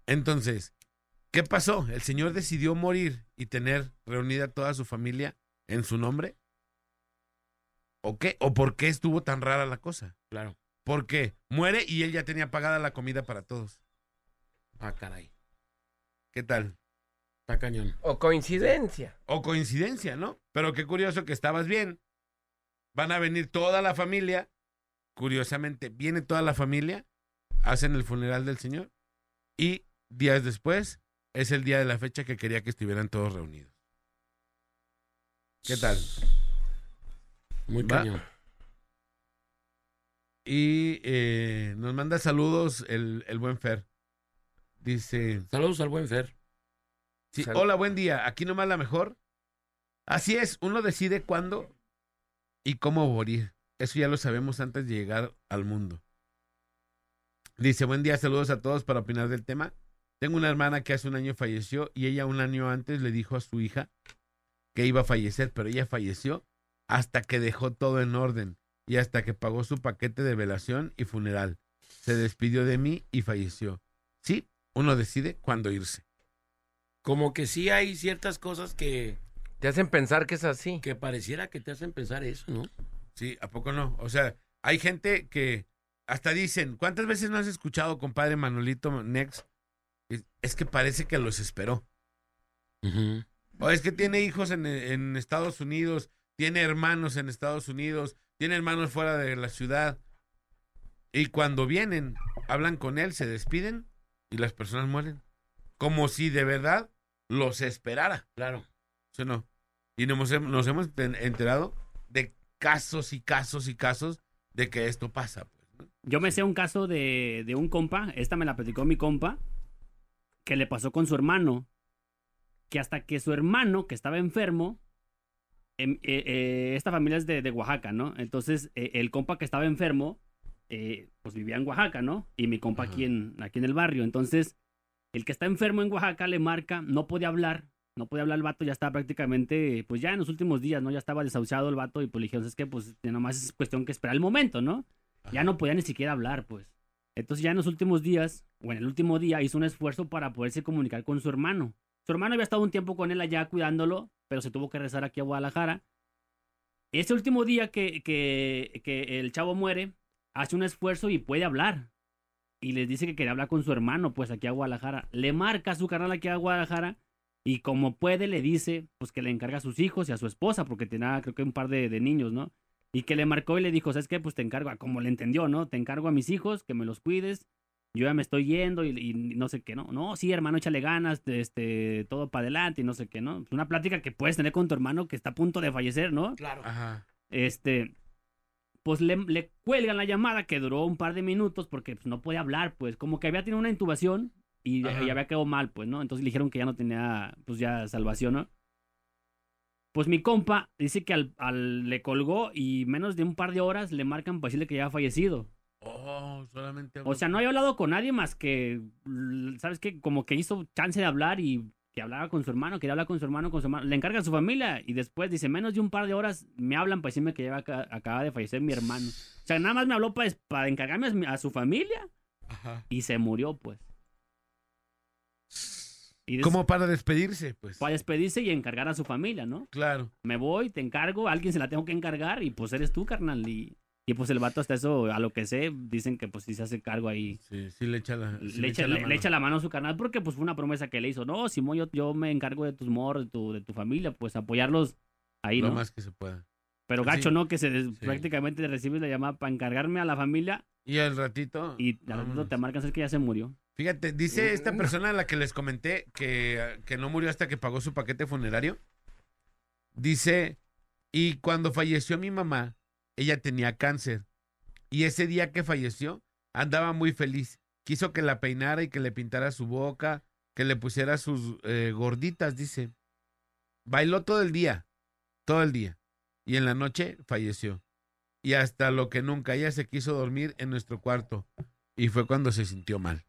Entonces, ¿qué pasó? El señor decidió morir y tener reunida toda su familia en su nombre. ¿O qué? ¿O por qué estuvo tan rara la cosa? Claro. Porque muere y él ya tenía pagada la comida para todos. Ah, caray. ¿Qué tal? Está cañón. O coincidencia. O coincidencia, ¿no? Pero qué curioso que estabas bien. Van a venir toda la familia. Curiosamente, viene toda la familia hacen el funeral del señor y días después es el día de la fecha que quería que estuvieran todos reunidos. ¿Qué tal? Muy Va. cañón. Y eh, nos manda saludos el, el buen Fer. Dice, Saludos al buen Fer. Sí, hola, buen día, aquí nomás la mejor. Así es, uno decide cuándo y cómo morir. Eso ya lo sabemos antes de llegar al mundo. Dice, buen día, saludos a todos para opinar del tema. Tengo una hermana que hace un año falleció y ella un año antes le dijo a su hija que iba a fallecer, pero ella falleció hasta que dejó todo en orden y hasta que pagó su paquete de velación y funeral. Se despidió de mí y falleció. Sí, uno decide cuándo irse. Como que sí hay ciertas cosas que, Te hacen pensar que es así. que pareciera que te hacen pensar eso, ¿no? Sí, ¿a poco no? O sea, hay gente que hasta dicen, ¿cuántas veces no has escuchado, compadre Manolito Nex? Es, que parece que los esperó. O es que tiene hijos en, en Estados Unidos, tiene hermanos en Estados Unidos, tiene hermanos fuera de la ciudad. Y cuando vienen, hablan con él, se despiden y las personas mueren. Como si de verdad los esperara. Claro. ¿Sí no? Y nos, nos hemos enterado de casos y casos y casos de que esto pasa. pues. Yo me sé un caso de, de un compa, esta me la platicó mi compa, que le pasó con su hermano, que hasta que su hermano, que estaba enfermo, em- eh, eh, esta familia es de, de Oaxaca, ¿no? Entonces, eh, el compa que estaba enfermo, eh, pues vivía en Oaxaca, ¿no? Y mi compa Ajá. aquí en, aquí en el barrio. Entonces, el que está enfermo en Oaxaca le marca, no podía hablar, no podía hablar el vato, ya estaba prácticamente, pues ya en los últimos días, ¿no? Ya estaba desahuciado el vato y pues le dijeron, es que pues nomás es cuestión que esperar el momento, ¿no? Ya no podía ni siquiera hablar, pues. Entonces ya en los últimos días, o en el último día, hizo un esfuerzo para poderse comunicar con su hermano. Su hermano había estado un tiempo con él allá cuidándolo, pero se tuvo que regresar aquí a Guadalajara. Ese último día que, que, que el chavo muere, hace un esfuerzo y puede hablar. Y les dice que quería hablar con su hermano, pues aquí a Guadalajara. Le marca a su canal aquí a Guadalajara y como puede le dice, pues que le encarga a sus hijos y a su esposa, porque tenía creo que un par de, de niños, ¿no? Y que le marcó y le dijo, ¿sabes qué? Pues te encargo, a- como le entendió, ¿no? Te encargo a mis hijos, que me los cuides. Yo ya me estoy yendo y, y no sé qué, ¿no? No, sí, hermano, échale ganas, este, todo para adelante y no sé qué, ¿no? Es una plática que puedes tener con tu hermano que está a punto de fallecer, ¿no? Claro. Ajá. Este, pues le, le cuelgan la llamada que duró un par de minutos porque pues, no podía hablar, pues como que había tenido una intubación y, Ajá. y había quedado mal, pues, ¿no? Entonces le dijeron que ya no tenía, pues ya salvación, ¿no? Pues mi compa dice que al, al- le colgó y menos de un par de horas le marcan para decirle que ya ha fallecido. Oh, solamente. O sea, no había hablado con nadie más que, ¿sabes qué? Como que hizo chance de hablar y que hablaba con su hermano, quería hablar con su hermano, con su hermano. Le encarga a su familia y después dice, menos de un par de horas me hablan para decirme que aca- acaba de fallecer mi hermano. O sea, nada más me habló para, para encargarme a, su familia Ajá. y se murió, pues. Y Como para despedirse, pues. Para despedirse y encargar a su familia, ¿no? Claro. Me voy, te encargo, a alguien se la tengo que encargar y pues eres tú, carnal. Y, y pues el vato hasta eso, a lo que sé, dicen que pues sí se hace cargo ahí. Sí, sí le echa la. sí le, echa, la le- le mano. echa la mano a su canal porque pues fue una promesa que le hizo. No, Simón, yo, yo me encargo de tus morros, de tu, de tu familia, pues apoyarlos ahí, Lo ¿no? más que se pueda. Pero gacho, ¿no? Que se Sí. prácticamente recibes la llamada para encargarme a la familia Y al ratito. y al ratito te marcan, sabes que ya se murió. Fíjate, dice esta Mm. persona a la que les comenté que, que no murió hasta que pagó su paquete funerario. Dice, y cuando falleció mi mamá, ella tenía cáncer. Y ese día que falleció, andaba muy feliz. Quiso que la peinara y que le pintara su boca, que le pusiera sus eh, gorditas, dice. Bailó todo el día, todo el día. Y en la noche falleció. Y hasta lo que nunca, ella se quiso dormir en nuestro cuarto. Y fue cuando se sintió mal.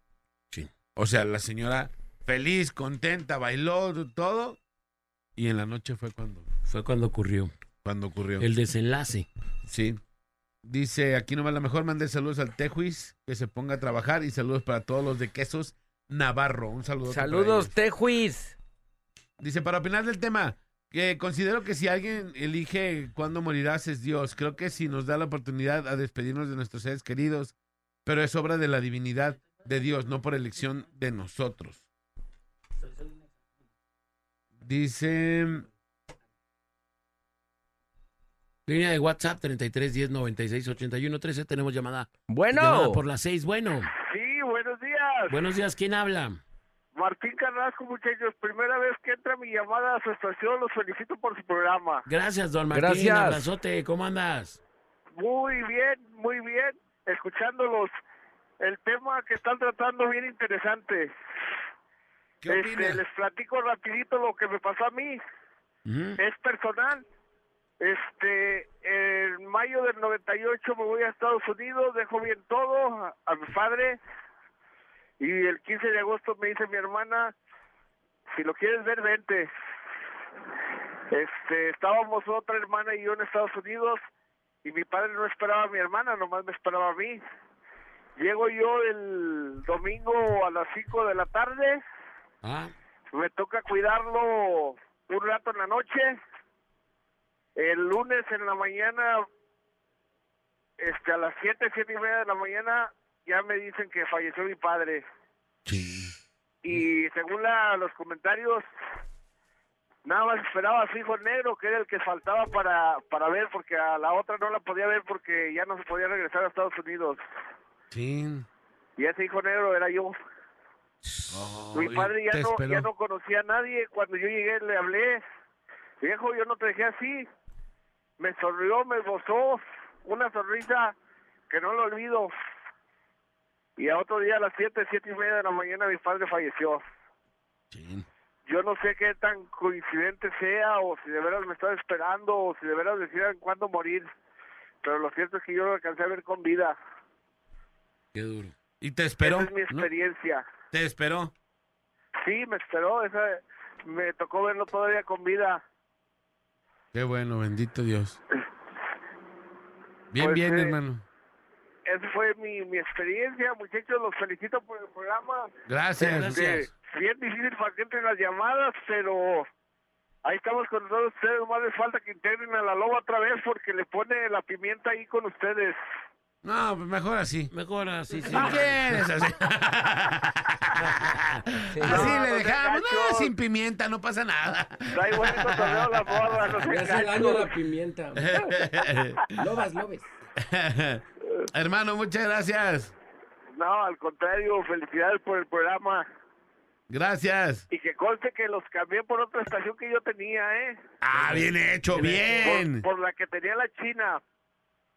Sí. O sea, la señora feliz, contenta, bailó todo. Y en la noche fue cuando, Fue cuando ocurrió. Cuando ocurrió. El desenlace. Sí. Dice, aquí nomás la mejor, mande saludos al Tejuis, que se ponga a trabajar y saludos para todos los de Quesos Navarro. Un saludo. Saludos, Tejuis. Dice, para opinar del tema, que considero que si alguien elige cuándo morirás es Dios. Creo que si nos da la oportunidad a despedirnos de nuestros seres queridos, pero es obra de la divinidad de Dios, no por elección de nosotros. Dice, Línea de WhatsApp 33 10 96 81 13. Tenemos llamada. Bueno. Llamada por las 6. Bueno. Sí, días. Buenos días, ¿quién habla? Martín Carrasco, muchachos. Primera vez que entra mi llamada a su estación. Los felicito por su programa. Gracias, don Martín. Gracias. Abrazote, ¿cómo andas? Muy bien, muy bien. Escuchándolos. El tema que están tratando bien interesante. ¿Qué Este, opinas? les platico rapidito lo que me pasó a mí. Es personal. Este, en mayo del 98 me voy a Estados Unidos, dejo bien todo a, a mi padre y el 15 de agosto me dice mi hermana, si lo quieres ver, vente. Este, estábamos otra hermana y yo en Estados Unidos y mi padre no esperaba a mi hermana, nomás me esperaba a mí. Llego yo el domingo a las 5 de la tarde, Ah, me toca cuidarlo un rato en la noche. El lunes en la mañana, este, a las siete, siete y media de la mañana, ya me dicen que falleció mi padre. sí. Y según la- los comentarios, nada más esperaba a su hijo negro, que era el que faltaba para, para ver, porque a la otra no la podía ver porque ya no se podía regresar a Estados Unidos. Sí. Y ese hijo negro era yo. Mi Oye, padre ya no, ya no conocía a nadie. Cuando yo llegué le hablé. Viejo, yo no te dejé así. Me sonrió, me gozó. Una sonrisa que no lo olvido. Y a otro día a las siete, siete y media de la mañana mi padre falleció. Sí. Yo no sé qué tan coincidente sea o si de veras me estaba esperando o si de veras decían cuándo morir. Pero lo cierto es que yo lo alcancé a ver con vida. Qué duro. ¿Y te esperó? Esa es mi ¿no? experiencia. ¿Te esperó? Sí, me esperó. Esa, me tocó verlo todavía con vida. Qué bueno, bendito Dios. Bien, Pues, bien, eh, hermano. Esa fue mi, mi experiencia, muchachos. Los felicito por el programa. Gracias. Gracias. Eh, bien difícil para que entren las llamadas, pero ahí estamos con todos ustedes. Más les falta que integren a la loba otra vez porque le pone la pimienta ahí con ustedes. No, pues mejor así. Mejor así, sí. ¿Qué quieres así? Sí. Así No, le no dejamos. No, sin pimienta, no pasa nada. Trae buen cotorreo la morra, no se hace daño la pimienta. Lobas, lobes. Hermano, muchas gracias. No, al contrario, felicidades por el programa. Gracias. Y que conste que los cambié por otra estación que yo tenía, ¿eh? Ah, bien hecho, Por, bien. por la que tenía la China.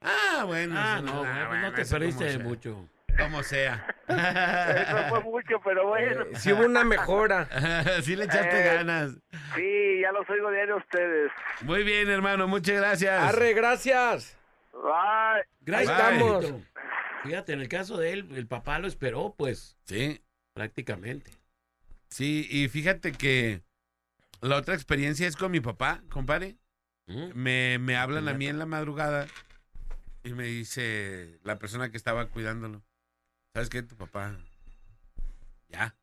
Ah, bueno. Ah, no, bueno, no te perdiste mucho. Como sea. Eso fue mucho, pero bueno. Eh, sí hubo una mejora. sí le echaste Eh. ganas. Sí, ya los oigo diario a ustedes. Muy bien, hermano, muchas gracias. Arre, gracias. Bye. Gracias. Estamos. Fíjate, en el caso de él, el papá lo esperó, pues, Sí, prácticamente. sí, y fíjate que la otra experiencia es con mi papá, compadre. ¿Mm? Me, me hablan a mí en la madrugada y me dice la persona que estaba cuidándolo. ¿Sabes qué? Tu papá ya.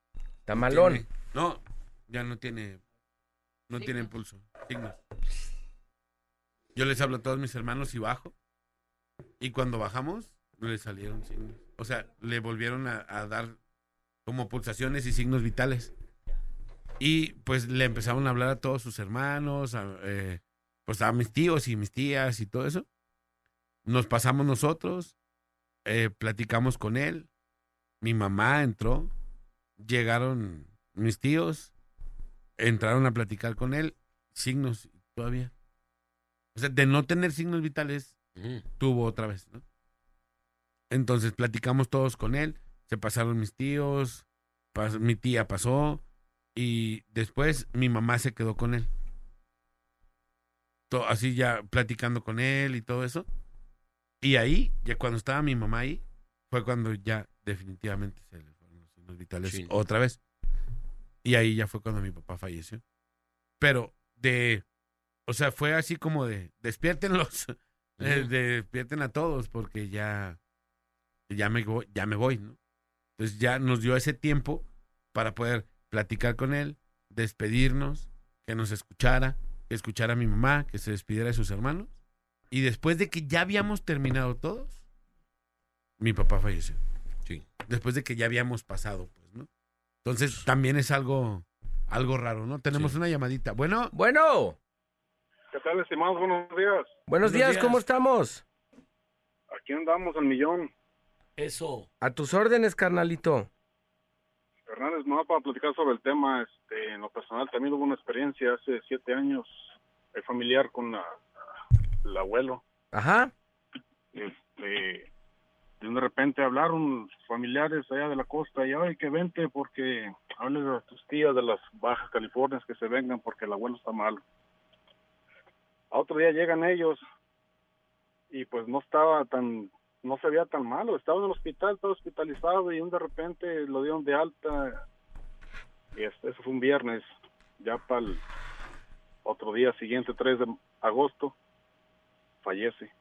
Tamalón. tiene- no, ya no tiene, no tiene impulso. Signos. Yo les hablo a todos mis hermanos y bajo. Y cuando bajamos, no le salieron signos. O sea, le volvieron a, a dar como pulsaciones y signos vitales. Y pues le empezaron a hablar a todos sus hermanos, a, eh, pues a mis tíos y mis tías y todo eso. Nos pasamos nosotros, eh, platicamos con él. Mi mamá entró, llegaron mis tíos, entraron a platicar con él, signos todavía. O sea, de no tener signos vitales, Mm. tuvo otra vez, ¿no? Entonces platicamos todos con él, se pasaron mis tíos, pas- mi tía pasó y después mi mamá se quedó con él. Así ya platicando con él y todo eso. Y ahí, ya cuando estaba mi mamá ahí, fue cuando ya definitivamente se le fueron los signos vitales Sí. otra vez. Y ahí ya fue cuando mi papá falleció. Pero de, o sea, fue así como de, despiértenlos, de- despierten a todos porque ya, ya me, voy- ya me voy, ¿no? Entonces ya nos dio ese tiempo para poder platicar con él, despedirnos, que nos escuchara, que escuchara a mi mamá, que se despidiera de sus hermanos. Y después de que ya habíamos terminado todos, mi papá falleció. Sí. Después de que ya habíamos pasado, pues, ¿no? Entonces también es algo, algo raro, ¿no? Tenemos Sí. una llamadita. Bueno, Bueno, ¿Qué tal, estimados? Buenos días. buenos Buenos días, días. ¿cómo estamos? Aquí andamos al millón. Eso. A tus órdenes, carnalito. Hernández, no para platicar sobre el tema, este, en lo personal también hubo una experiencia hace siete años eh, familiar con la- el abuelo. Ajá. Este, de repente hablaron familiares allá de la costa y ay que vente porque hables a tus tías de las Bajas Californias que se vengan porque el abuelo está malo. A otro día llegan ellos y pues no estaba tan, no se veía tan malo, estaba en el hospital, estaba hospitalizado y un de repente lo dieron de alta y este, eso fue un viernes, ya para el otro día siguiente, 3 de agosto, fallece.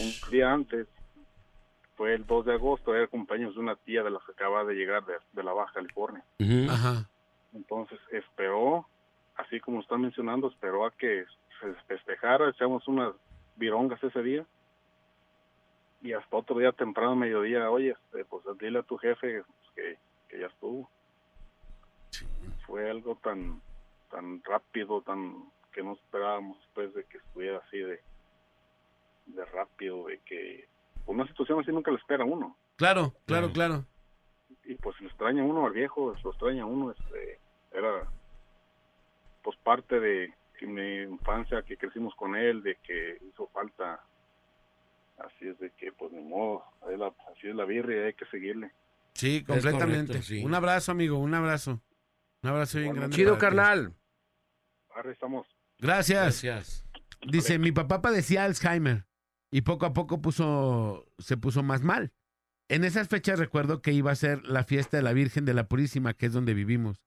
Un día antes, fue el 2 de agosto, era cumpleaños de una tía de las que acaba de llegar de, de la Baja California. Ajá. Entonces esperó, así como están mencionando, esperó a que se festejara, echamos unas virongas ese día. Y hasta otro día temprano, mediodía, oye, este, pues dile a tu jefe que, que ya estuvo. Fue algo tan tan rápido, tan que no esperábamos pues de que estuviera así de, de rápido, de que una situación así nunca le espera uno Claro, claro, claro. y pues lo extraña uno al viejo, lo extraña uno, este, era pues parte de mi infancia que crecimos con él, de que hizo falta, así es de que pues ni modo, la- así es la birria y hay que seguirle. Sí, completamente. correcto, sí. Un abrazo, amigo, un abrazo. Un abrazo bien Bueno, grande. Chido, carnal. Ahora estamos. Gracias. Gracias. Dice, mi papá padecía Alzheimer y poco a poco puso, se puso más mal. En esas fechas recuerdo que iba a ser la fiesta de la Virgen de la Purísima, que es donde vivimos.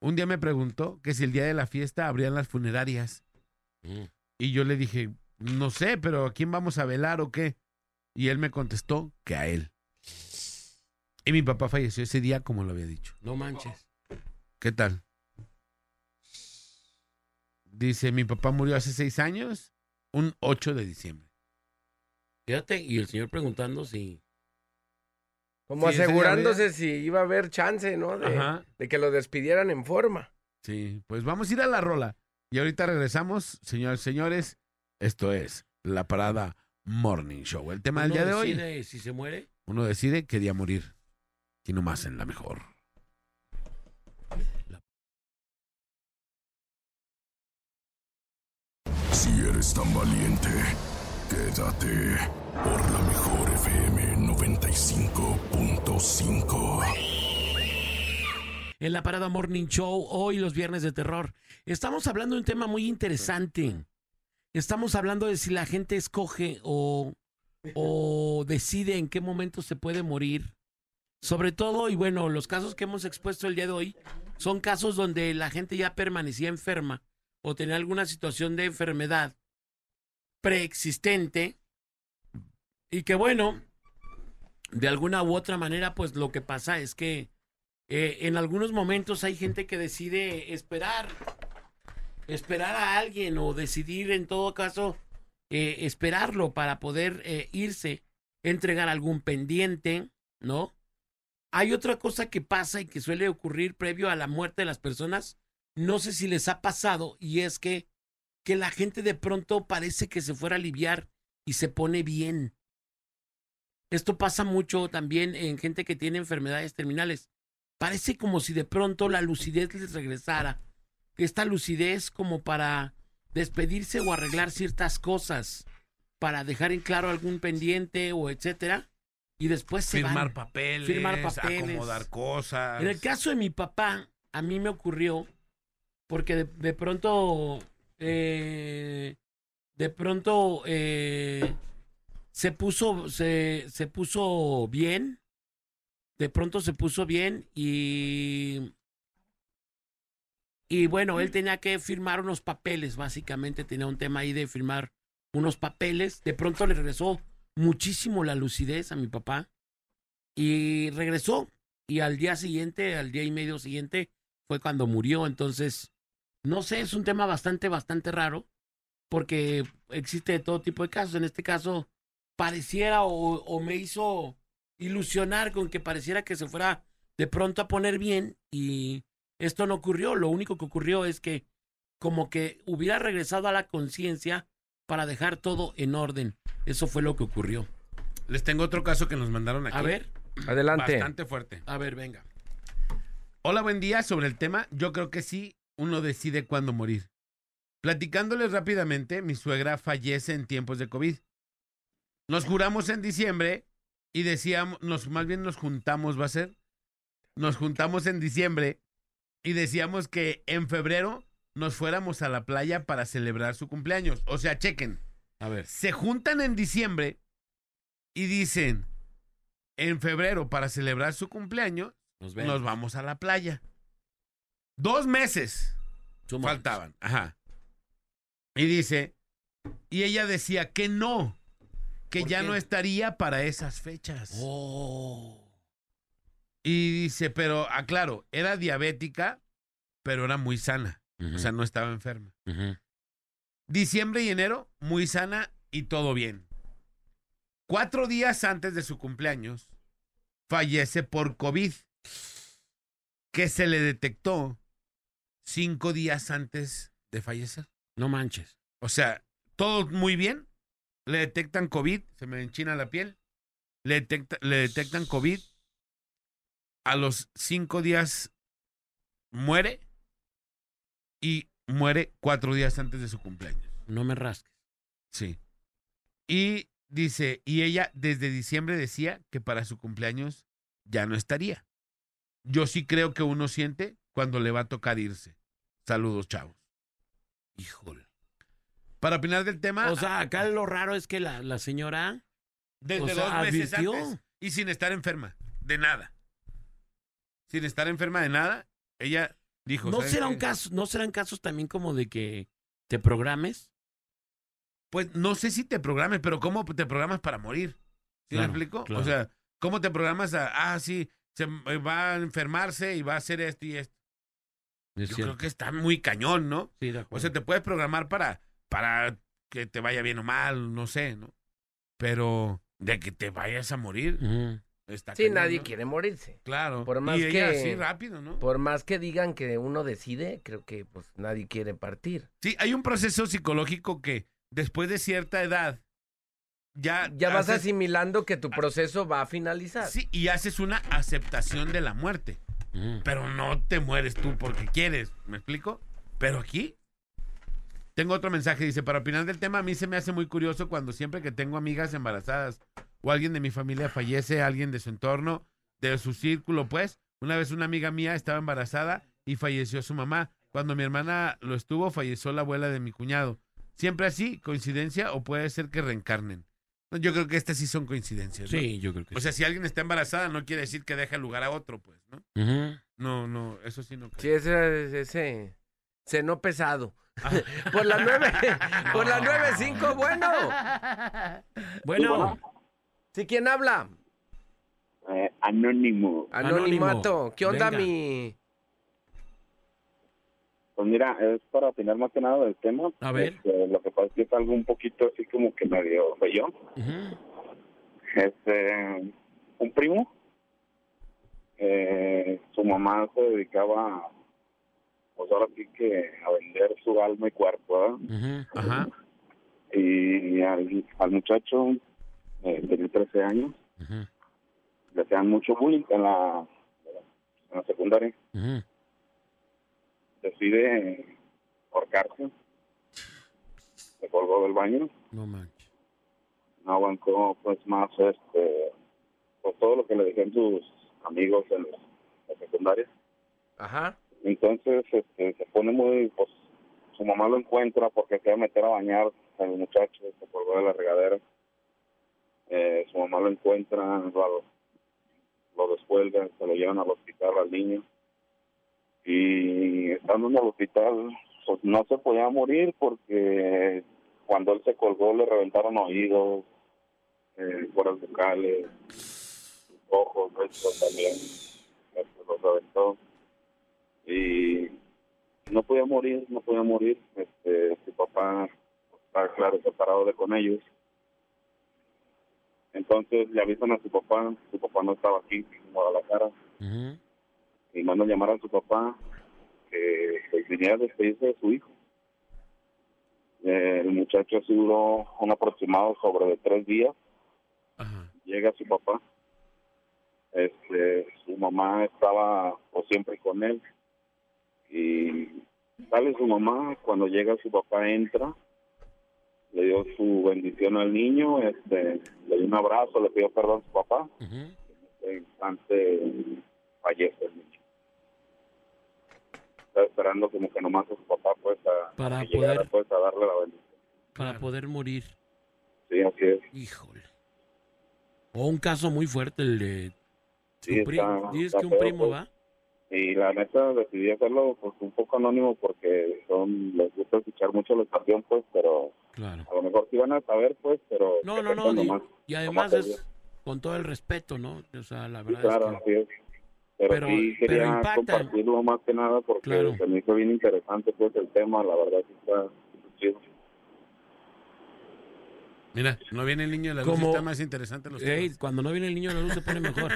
Un día me preguntó que si el día de la fiesta abrían las funerarias. Mm. Y yo le dije, no sé, pero ¿a quién vamos a velar o qué? Y él me contestó que a él. Y mi papá falleció ese día, como lo había dicho. No manches. ¿Qué tal? Dice, mi papá murió hace seis años, un 8 de diciembre. Fíjate, y el señor preguntando si. Como Sí, asegurándose si iba a haber chance, ¿no? De, Ajá. de que lo despidieran en forma. Sí, pues vamos a ir a la rola. Y ahorita regresamos, señores, señores. Esto es la parada Morning Show. El tema del día de hoy. decide si se muere. Uno decide qué día morir. Y nomás en la mejor. Si eres tan valiente, quédate por la mejor FM 95.5. En la Parada Morning Show, hoy los viernes de terror. Estamos hablando de un tema muy interesante. Estamos hablando de si la gente escoge o, o decide en qué momento se puede morir. Sobre todo, y bueno, los casos que hemos expuesto el día de hoy son casos donde la gente ya permanecía enferma o tenía alguna situación de enfermedad preexistente y que bueno, de alguna u otra manera, pues lo que pasa es que eh, en algunos momentos hay gente que decide esperar, esperar a alguien o decidir en todo caso eh, esperarlo para poder eh, irse, entregar algún pendiente, ¿no? Hay otra cosa que pasa y que suele ocurrir previo a la muerte de las personas, no sé si les ha pasado, y es que, que la gente de pronto parece que se fuera a aliviar y se pone bien. Esto pasa mucho también en gente que tiene enfermedades terminales parece como si de pronto la lucidez les regresara. Esta lucidez como para despedirse o arreglar ciertas cosas, para dejar en claro algún pendiente o etcétera, y después se Firmar van. papeles, Firmar papeles. acomodar cosas. En el caso de mi papá, a mí me ocurrió porque de, de pronto, eh, de pronto eh, se puso, se, se puso bien, de pronto se puso bien y y bueno, él tenía que firmar unos papeles, básicamente tenía un tema ahí de firmar unos papeles. De pronto le regresó muchísimo la lucidez a mi papá y regresó y al día siguiente, al día y medio siguiente, fue cuando murió. Entonces, no sé, es un tema bastante, bastante raro, porque existe todo tipo de casos. En este caso, pareciera o, o me hizo ilusionar con que pareciera que se fuera de pronto a poner bien y esto no ocurrió. Lo único que ocurrió es que como que hubiera regresado a la conciencia para dejar todo en orden. Eso fue lo que ocurrió. Les tengo otro caso que nos mandaron aquí. A ver, Adelante. Bastante fuerte. a ver, venga. Hola, buen día. Sobre el tema, yo creo que sí, uno decide cuándo morir. Platicándoles rápidamente, mi suegra fallece en tiempos de COVID. Nos juramos en diciembre y decíamos, nos, más bien nos juntamos, ¿va a ser? Nos juntamos en diciembre y decíamos que en febrero nos fuéramos a la playa para celebrar su cumpleaños. O sea, chequen, A ver. se juntan en diciembre y dicen, en febrero para celebrar su cumpleaños, Nos nos vamos a la playa. Dos meses faltaban. Ajá. Y dice, y ella decía que no, que ¿Por ya qué? no estaría para esas fechas. Oh. Y dice, pero aclaro, era diabética, pero era muy sana. O sea, no estaba enferma. Diciembre y enero, muy sana y todo bien. Cuatro días antes de su cumpleaños, fallece por COVID, que se le detectó cinco días antes de fallecer. No manches. O sea, todo muy bien. Le detectan COVID, se me enchina la piel. Le, detecta- le detectan COVID. A los cinco días muere. Y muere cuatro días antes de su cumpleaños. No me rasques. Sí. Y dice, y ella desde diciembre decía que para su cumpleaños ya no estaría. Yo sí creo que uno siente cuando le va a tocar irse. Saludos, chavos. Híjole. Para opinar del tema, O sea, acá lo raro es que la, la señora. desde o sea, dos meses advirtió. antes y sin estar enferma, de nada. Sin estar enferma de nada, ella dijo, ¿No ¿saben será un caso, no serán casos también como de que te programes? Pues no sé si te programes, pero ¿cómo te programas para morir? ¿Sí Claro, me explico? claro. O sea, ¿cómo te programas a, ah, sí, se eh, va a enfermarse y va a hacer esto y esto? Es Yo cierto. creo que está muy cañón, ¿no? Sí, de O sea, te puedes programar para, para que te vaya bien o mal, no sé, ¿no? Pero de que te vayas a morir, Ujú. está Sí, cañón, nadie ¿no? quiere morirse. Claro. Por más y ella que- así rápido, ¿no? Por más que digan que uno decide, creo que pues nadie quiere partir. Sí, hay un proceso psicológico que después de cierta edad ya Ya vas haces- asimilando que tu proceso va a finalizar. sí, y haces una aceptación de la muerte, Ujú. pero no te mueres tú porque quieres, ¿me explico? Pero aquí tengo otro mensaje, dice, para opinar del tema, a mí se me hace muy curioso cuando siempre que tengo amigas embarazadas o alguien de mi familia fallece, alguien de su entorno, de su círculo, pues, una vez una amiga mía estaba embarazada y falleció su mamá. Cuando mi hermana lo estuvo, falleció la abuela de mi cuñado. Siempre así, coincidencia o puede ser que reencarnen. No, Yo creo que estas sí son coincidencias. ¿no? Sí, yo creo que O sea, si alguien está embarazada, no quiere decir que deje lugar a otro, pues, ¿no? sí. No, no, eso sí no. Sí, creo. ese, ese seno pesado. por la nueve, por la nueve cinco, bueno. Bueno, ¿Sí quién habla? Eh, anónimo. Anonimato. ¿Qué onda, Venga. mi? Pues mira, es para opinar más que nada del tema. A ver. Este, lo que pasa es que es algo un poquito así como que medio ujú. Este, un primo, eh, su mamá se dedicaba, pues ahora sí que a vender su alma y cuerpo, ¿verdad? Ajá. Y al, al muchacho, eh, tenía 13 años, Ujú. le hacían mucho bullying en la, en la secundaria. Ujú. Decide ahorcarse. Se colgó del baño. No manches. No aguantó pues más este pues todo lo que le dijeron sus amigos en la secundaria. Ajá. Entonces este, se pone muy pues su mamá lo encuentra porque se iba a meter a bañar el muchacho, se colgó de la regadera. Eh, su mamá lo encuentra, lo, lo descuelga, se lo llevan al hospital al niño. Y estando en el hospital, pues no se podía morir porque cuando él se colgó le reventaron oídos, eh, cuerdas vocales, ojos, esto también, los reventó. Y no podía morir, no podía morir. Este, su papá está claro separado de con ellos. Entonces le avisan a su papá, su papá no estaba aquí en Guadalajara, Ujú. Y mandan llamar a su papá que viniera a despedirse de su hijo. Eh, el muchacho así duró un aproximado sobre de tres días, Ajá. llega su papá. este, su mamá estaba pues, siempre con él. Y sale su mamá, cuando llega su papá entra, le dio su bendición al niño, este, le dio un abrazo, le pidió perdón a su papá. En ese instante fallece el niño. Está esperando como que nomás a su papá pues a, Para que llegara, poder- pues, a darle la bendición. Para poder morir. Sí, así es. Híjole. O un caso muy fuerte el de... Sí, está- Dices está que un feo, primo, pues. ¿va? Y la neta decidí hacerlo pues un poco anónimo porque son les gusta escuchar mucho la estación pues, pero Claro. a lo mejor sí van a saber pues, pero No, no, no. nomás. y además nomás es con todo el respeto, ¿no? O sea, la Sí, verdad claro, es así es. Pero, Pero- sí pero quería impacta. compartirlo más que nada porque Claro. se me hizo bien interesante pues el tema, la verdad sí está chido. Mira, no viene el niño de la luz, Como- está más interesante los Ey, cuando no viene el niño la luz se pone mejor.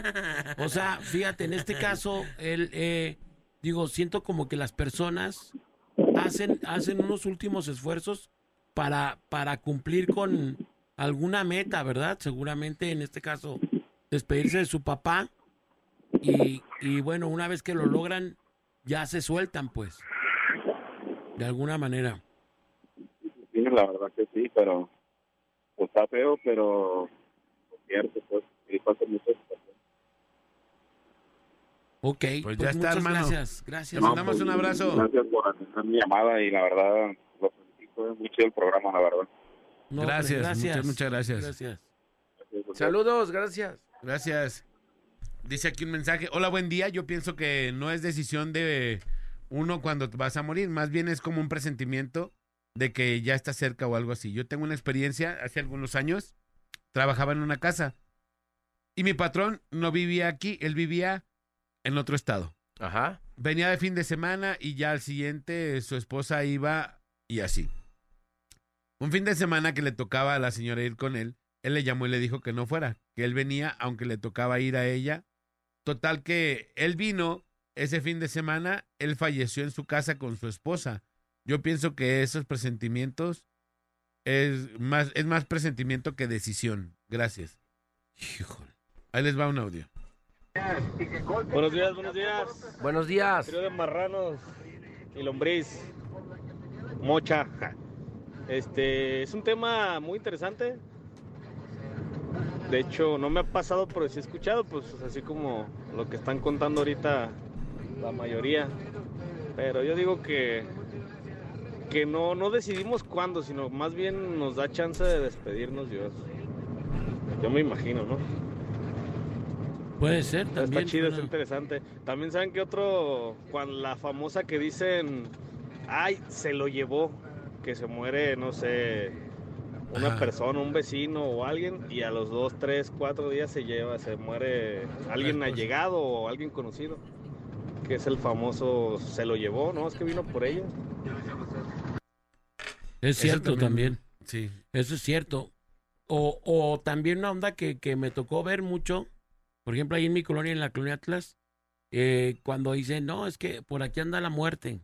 O sea, fíjate, en este caso, él, eh, digo, siento como que las personas hacen, hacen unos últimos esfuerzos para, para cumplir con alguna meta, ¿verdad? Seguramente en este caso, despedirse de su papá. Y, y bueno, una vez que lo logran, ya se sueltan, pues. De alguna manera. Sí, la verdad que sí, pero pues está feo, pero cierto pues, pasa muchas cosas. Ok, Pues pues, ya está, muchas hermano. gracias. Gracias. Te mandamos un abrazo. Gracias por atender mi llamada y la verdad lo felicito, chido el programa, la verdad. No, hombre, Gracias, gracias. muchas, muchas gracias. Gracias. Saludos, gracias. Gracias. Dice aquí un mensaje. Hola, buen día. Yo pienso que no es decisión de uno cuando vas a morir. Más bien es como un presentimiento de que ya está cerca o algo así. Yo tengo una experiencia hace algunos años. Trabajaba en una casa. Y mi patrón no vivía aquí. Él vivía en otro estado. Ajá. Venía de fin de semana y ya al siguiente su esposa iba y así. Un fin de semana que le tocaba a la señora ir con él, él le llamó y le dijo que no fuera, que él venía aunque le tocaba ir a ella. Total que él vino ese fin de semana, él falleció en su casa con su esposa. Yo pienso que esos presentimientos es más, es más presentimiento que decisión. Gracias. Híjole. Ahí les va un audio. Buenos días, buenos días. Buenos días. Trío de marranos y lombriz. Mocha. Este es un tema muy interesante. De hecho, no me ha pasado, pero sí he escuchado, pues así como lo que están contando ahorita la mayoría. Pero yo digo que que no no decidimos cuándo, sino más bien nos da chance de despedirnos Dios. Yo me imagino, ¿no? Puede ser también. Está chido, está suena- interesante. También saben que otro, cuando la famosa que dicen, ay, se lo llevó, que se muere, no sé, una Ajá. persona, un vecino o alguien, y a los dos, tres, cuatro días se lleva, se muere alguien allegado o alguien conocido, que es el famoso, se lo llevó, ¿no? Es que vino por ella. Es Eso cierto también. Sí. Eso es cierto. O, o también una onda que, que me tocó ver mucho, por ejemplo, ahí en mi colonia, en la colonia Atlas, eh, cuando dicen, no, es que por aquí anda la muerte.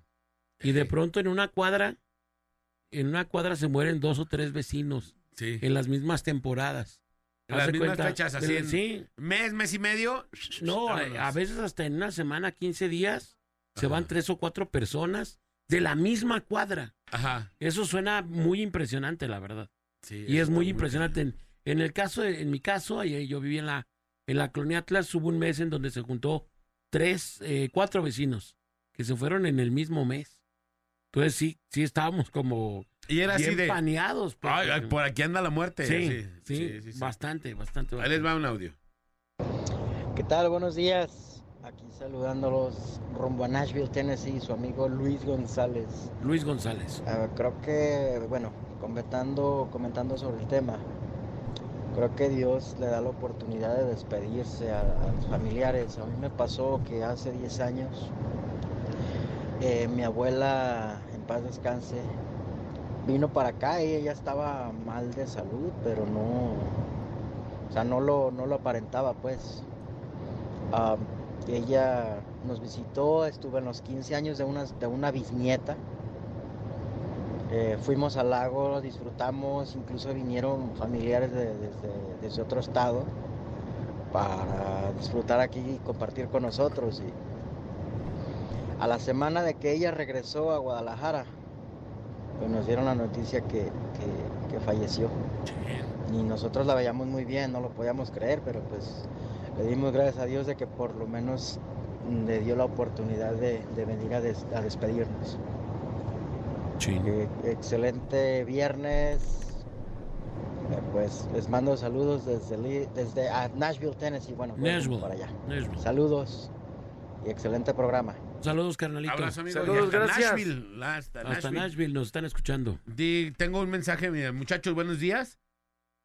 Y de pronto en una cuadra, en una cuadra se mueren dos o tres vecinos Sí. en las mismas temporadas. En las mismas cuenta, fechas, así en- Sí, Mes, mes y medio. no, a, veces hasta en una semana, 15 días, se van tres o cuatro personas de la misma cuadra. Ajá. Eso suena muy impresionante, la verdad. Sí, Y es muy impresionante. En, en el caso, de- en mi caso, yo viví en la, en la colonia Atlas, hubo un mes en donde se juntó tres, eh, cuatro vecinos que se fueron en el mismo mes. Entonces sí, sí estábamos como Y era así bien de. paneados. pues, "Ay, ay, porque- por aquí anda la muerte. sí, sí, sí, sí, sí. bastante, bastante. Ahí les bastante. va un audio. ¿Qué tal? Buenos días. Aquí saludándolos rumbo a Nashville, Tennessee, su amigo Luis González. Luis González. Ah, creo que, bueno, comentando, comentando sobre el tema, creo que Dios le da la oportunidad de despedirse a, a los familiares. A mí me pasó que hace 10 años eh, mi abuela, paz descanse, vino para acá ella estaba mal de salud, pero no, o sea, no lo, no lo aparentaba, pues. Ella nos visitó, estuve en los 15 años de una, de una bisnieta. Eh, fuimos al lago, disfrutamos, incluso vinieron familiares de- desde, desde otro estado. para disfrutar aquí y compartir con nosotros. Y a la semana de que ella regresó a Guadalajara, pues nos dieron la noticia que, que- que falleció. Y nosotros la veíamos muy bien, no lo podíamos creer, pero pues le dimos gracias a Dios de que por lo menos le dio la oportunidad de, de venir a, des- a despedirnos. Eh, excelente viernes. Eh, Pues les mando saludos desde, ah, Nashville, Tennessee. Bueno, voy Nashville, para allá. Nashville. Saludos y excelente programa. Saludos, carnalito. Abrazo, amigo. Saludos, hasta gracias. Nashville, hasta Hasta Nashville. Nos están escuchando. Di- tengo un mensaje, mira, muchachos, buenos días.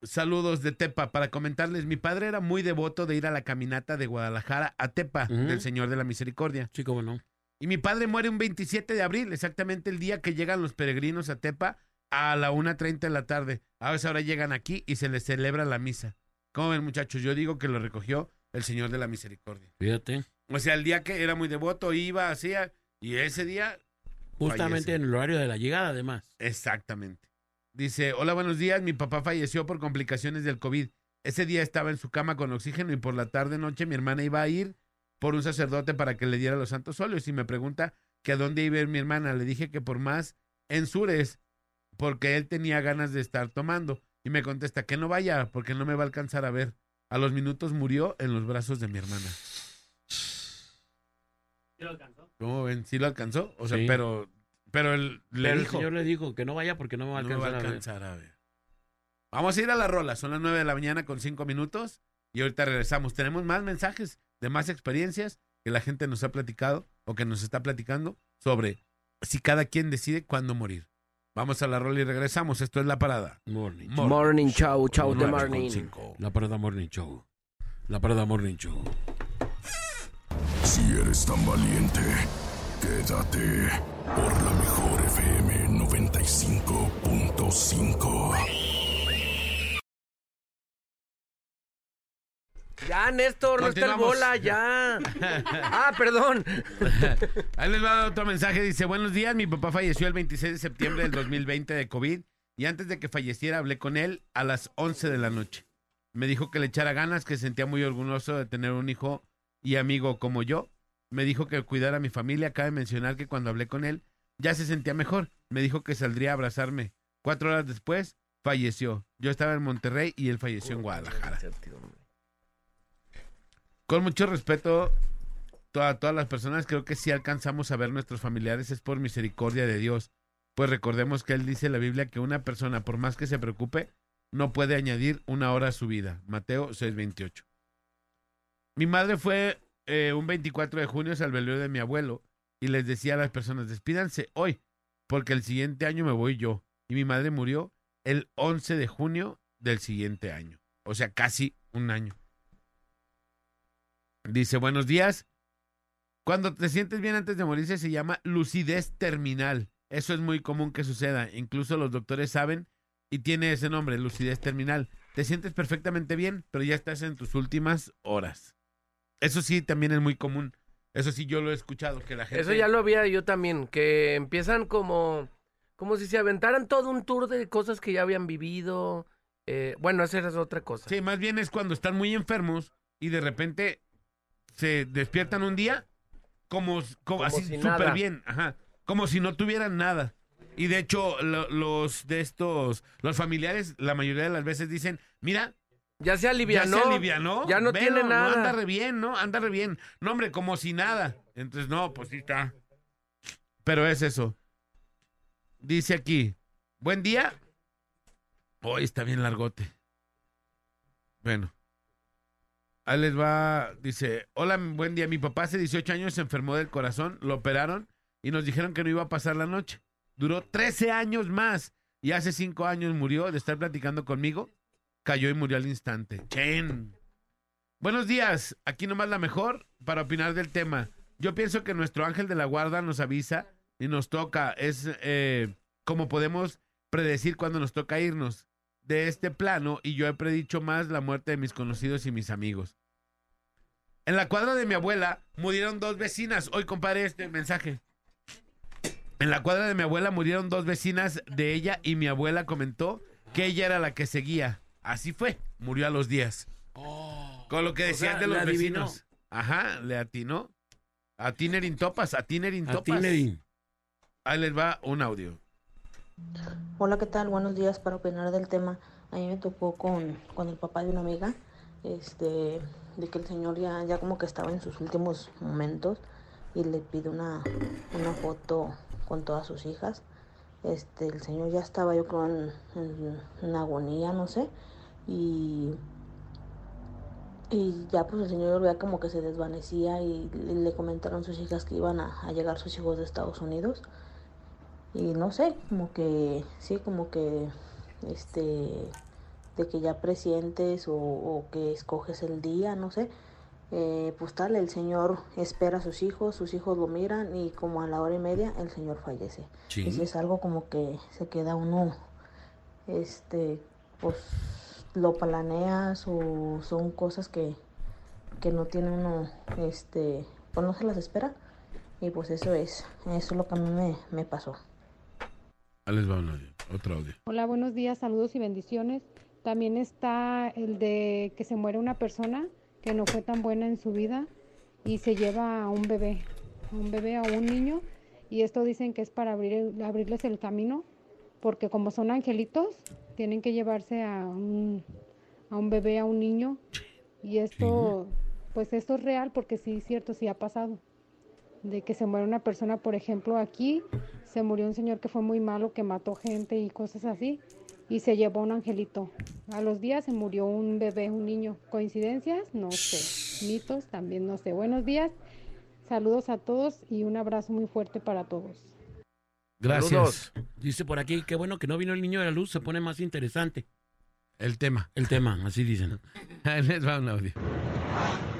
Saludos de Tepa para comentarles. Mi padre era muy devoto de ir a la caminata de Guadalajara a Tepa, Ujú. del Señor de la Misericordia. Sí, cómo no. Y mi padre muere un 27 de abril, exactamente el día que llegan los peregrinos a Tepa a la 1.30 de la tarde. A esa hora llegan aquí y se les celebra la misa. ¿Cómo ven, muchachos? Yo digo que lo recogió el Señor de la Misericordia. Fíjate. O sea, el día que era muy devoto, iba, hacía, y ese día Justamente Fallece. en el horario de la llegada, además. Exactamente. Dice, hola, buenos días. Mi papá falleció por complicaciones del COVID. Ese día estaba en su cama con oxígeno y por la tarde noche mi hermana iba a ir por un sacerdote para que le diera los santos óleos y me pregunta que a dónde iba a ir mi hermana. Le dije que por más en Sures, porque él tenía ganas de estar tomando. Y me contesta que no vaya porque no me va a alcanzar a ver. A los minutos murió en los brazos de mi hermana. ¿Sí lo alcanzó? ¿Cómo ven? ¿Sí lo alcanzó? O sea, Sí. pero, pero él le Pero el dijo... señor le dijo que no vaya porque no me va a No me alcanzar, va a a ver. alcanzar a ver. Vamos a ir a la rola. Son las 9 de la mañana con 5 minutos. Y ahorita regresamos. Tenemos más mensajes de más experiencias que la gente nos ha platicado o que nos está platicando sobre si cada quien decide cuándo morir. Vamos a la rola y regresamos. Esto es La Parada. Morning. Morning show, show de Nueve con morning. cinco. La parada Morning Show. La parada Morning Show. Si eres tan valiente, quédate por la mejor FM 95.5. Ya, Néstor, no está el bola, ya. Ah, perdón. Ahí les va otro mensaje. Dice, buenos días, mi papá falleció el 26 de septiembre del 2020 de COVID y antes de que falleciera hablé con él a las 11 de la noche. Me dijo que le echara ganas, que se sentía muy orgulloso de tener un hijo y amigo como yo. Me dijo que cuidara a mi familia. Cabe mencionar que cuando hablé con él ya se sentía mejor. Me dijo que saldría a abrazarme. Cuatro horas después falleció. Yo estaba en Monterrey y él falleció en Guadalajara. Con mucho respeto a todas las personas, creo que si alcanzamos a ver nuestros familiares es por misericordia de Dios. Pues recordemos que Él dice en la Biblia que una persona, por más que se preocupe, no puede añadir una hora a su vida. Mateo 6:28. Mi madre fue eh, un 24 de junio al velorio de mi abuelo y les decía a las personas, despídanse hoy, porque el siguiente año me voy yo. Y mi madre murió el 11 de junio del siguiente año. O sea, casi un año. Dice, buenos días. Cuando te sientes bien antes de morirse se llama lucidez terminal. Eso es muy común que suceda. Incluso los doctores saben y tiene ese nombre, lucidez terminal. Te sientes perfectamente bien, pero ya estás en tus últimas horas. Eso sí, también es muy común. Eso sí, yo lo he escuchado, que la gente... Eso ya lo había yo también, que empiezan como, como si se aventaran todo un tour de cosas que ya habían vivido. Eh, bueno, esa es otra cosa. Sí, más bien es cuando están muy enfermos y de repente se despiertan un día como, como, Como así si súper bien, ajá, como si no tuvieran nada. Y de hecho, lo- los de estos, los familiares, la mayoría de las veces dicen, mira, Ya se alivianó. ya se alivianó, Ya no velo, tiene nada. anda re bien, ¿no? Anda re bien. No, hombre, como si nada. Entonces, no, pues sí está. Pero es eso. Dice aquí, buen día. Hoy está bien largote. Bueno. Ahí les va, dice, hola, buen día. Mi papá hace 18 años se enfermó del corazón, lo operaron y nos dijeron que no iba a pasar la noche. Duró 13 años más y hace 5 años murió de estar platicando conmigo. Cayó y murió al instante. Chen. Buenos días, aquí nomás la mejor para opinar del tema. Yo pienso que nuestro ángel de la guarda nos avisa y nos toca. Es eh, como podemos predecir cuando nos toca irnos de este plano y yo he predicho más la muerte de mis conocidos y mis amigos. En la cuadra de mi abuela murieron dos vecinas. Hoy compadre este mensaje. En la cuadra de mi abuela murieron dos vecinas de ella y mi abuela comentó que ella era la que seguía. Así fue, murió a los días. Con lo que O decían sea, de los adivinó. vecinos. Ajá, le atinó. A Tinerin Topas, a Tinerin A Topas. Tinerin. Ahí les va un audio. Hola, ¿qué tal? Buenos días para opinar del tema. A mí me tocó con, con el papá de una amiga, este, de que el señor ya, ya como que estaba en sus últimos momentos y le pide una, una foto con todas sus hijas. Este, el señor ya estaba yo creo en, en- en agonía, no sé, y, y ya pues el señor yo veía como que se desvanecía y le, comentaron sus hijas que iban a, a llegar sus hijos de Estados Unidos y no sé, como que, sí, como que, este, de que ya presientes o, o que escoges el día, no sé, eh, pues tal, el Señor espera a sus hijos, sus hijos lo miran y como a la hora y media el Señor fallece. Sí. Eso es algo como que se queda uno, este, pues lo planeas o son cosas que, que no tiene uno, este, pues no se las espera. Y pues eso es, eso es lo que a mí me, me pasó. Ahí les va audio. Otro audio. Hola, buenos días, saludos y bendiciones. También está el de que se muere una persona que no fue tan buena en su vida y se lleva a un bebé, a un bebé, a un niño. Y esto dicen que es para abrir el- abrirles el camino, porque como son angelitos, tienen que llevarse a un, a un bebé, a un niño. Y esto, pues esto es real porque sí es cierto, sí ha pasado de que se muere una persona, por ejemplo, aquí se murió un señor que fue muy malo, que mató gente y cosas así, y se llevó un angelito. A los días se murió un bebé, un niño. ¿Coincidencias? No sé. Mitos también no sé. Buenos días, saludos a todos y un abrazo muy fuerte para todos. Gracias. Saludos. Dice por aquí, qué bueno que no vino el niño de la luz, se pone más interesante. El tema. El tema, así dicen. Les va un audio.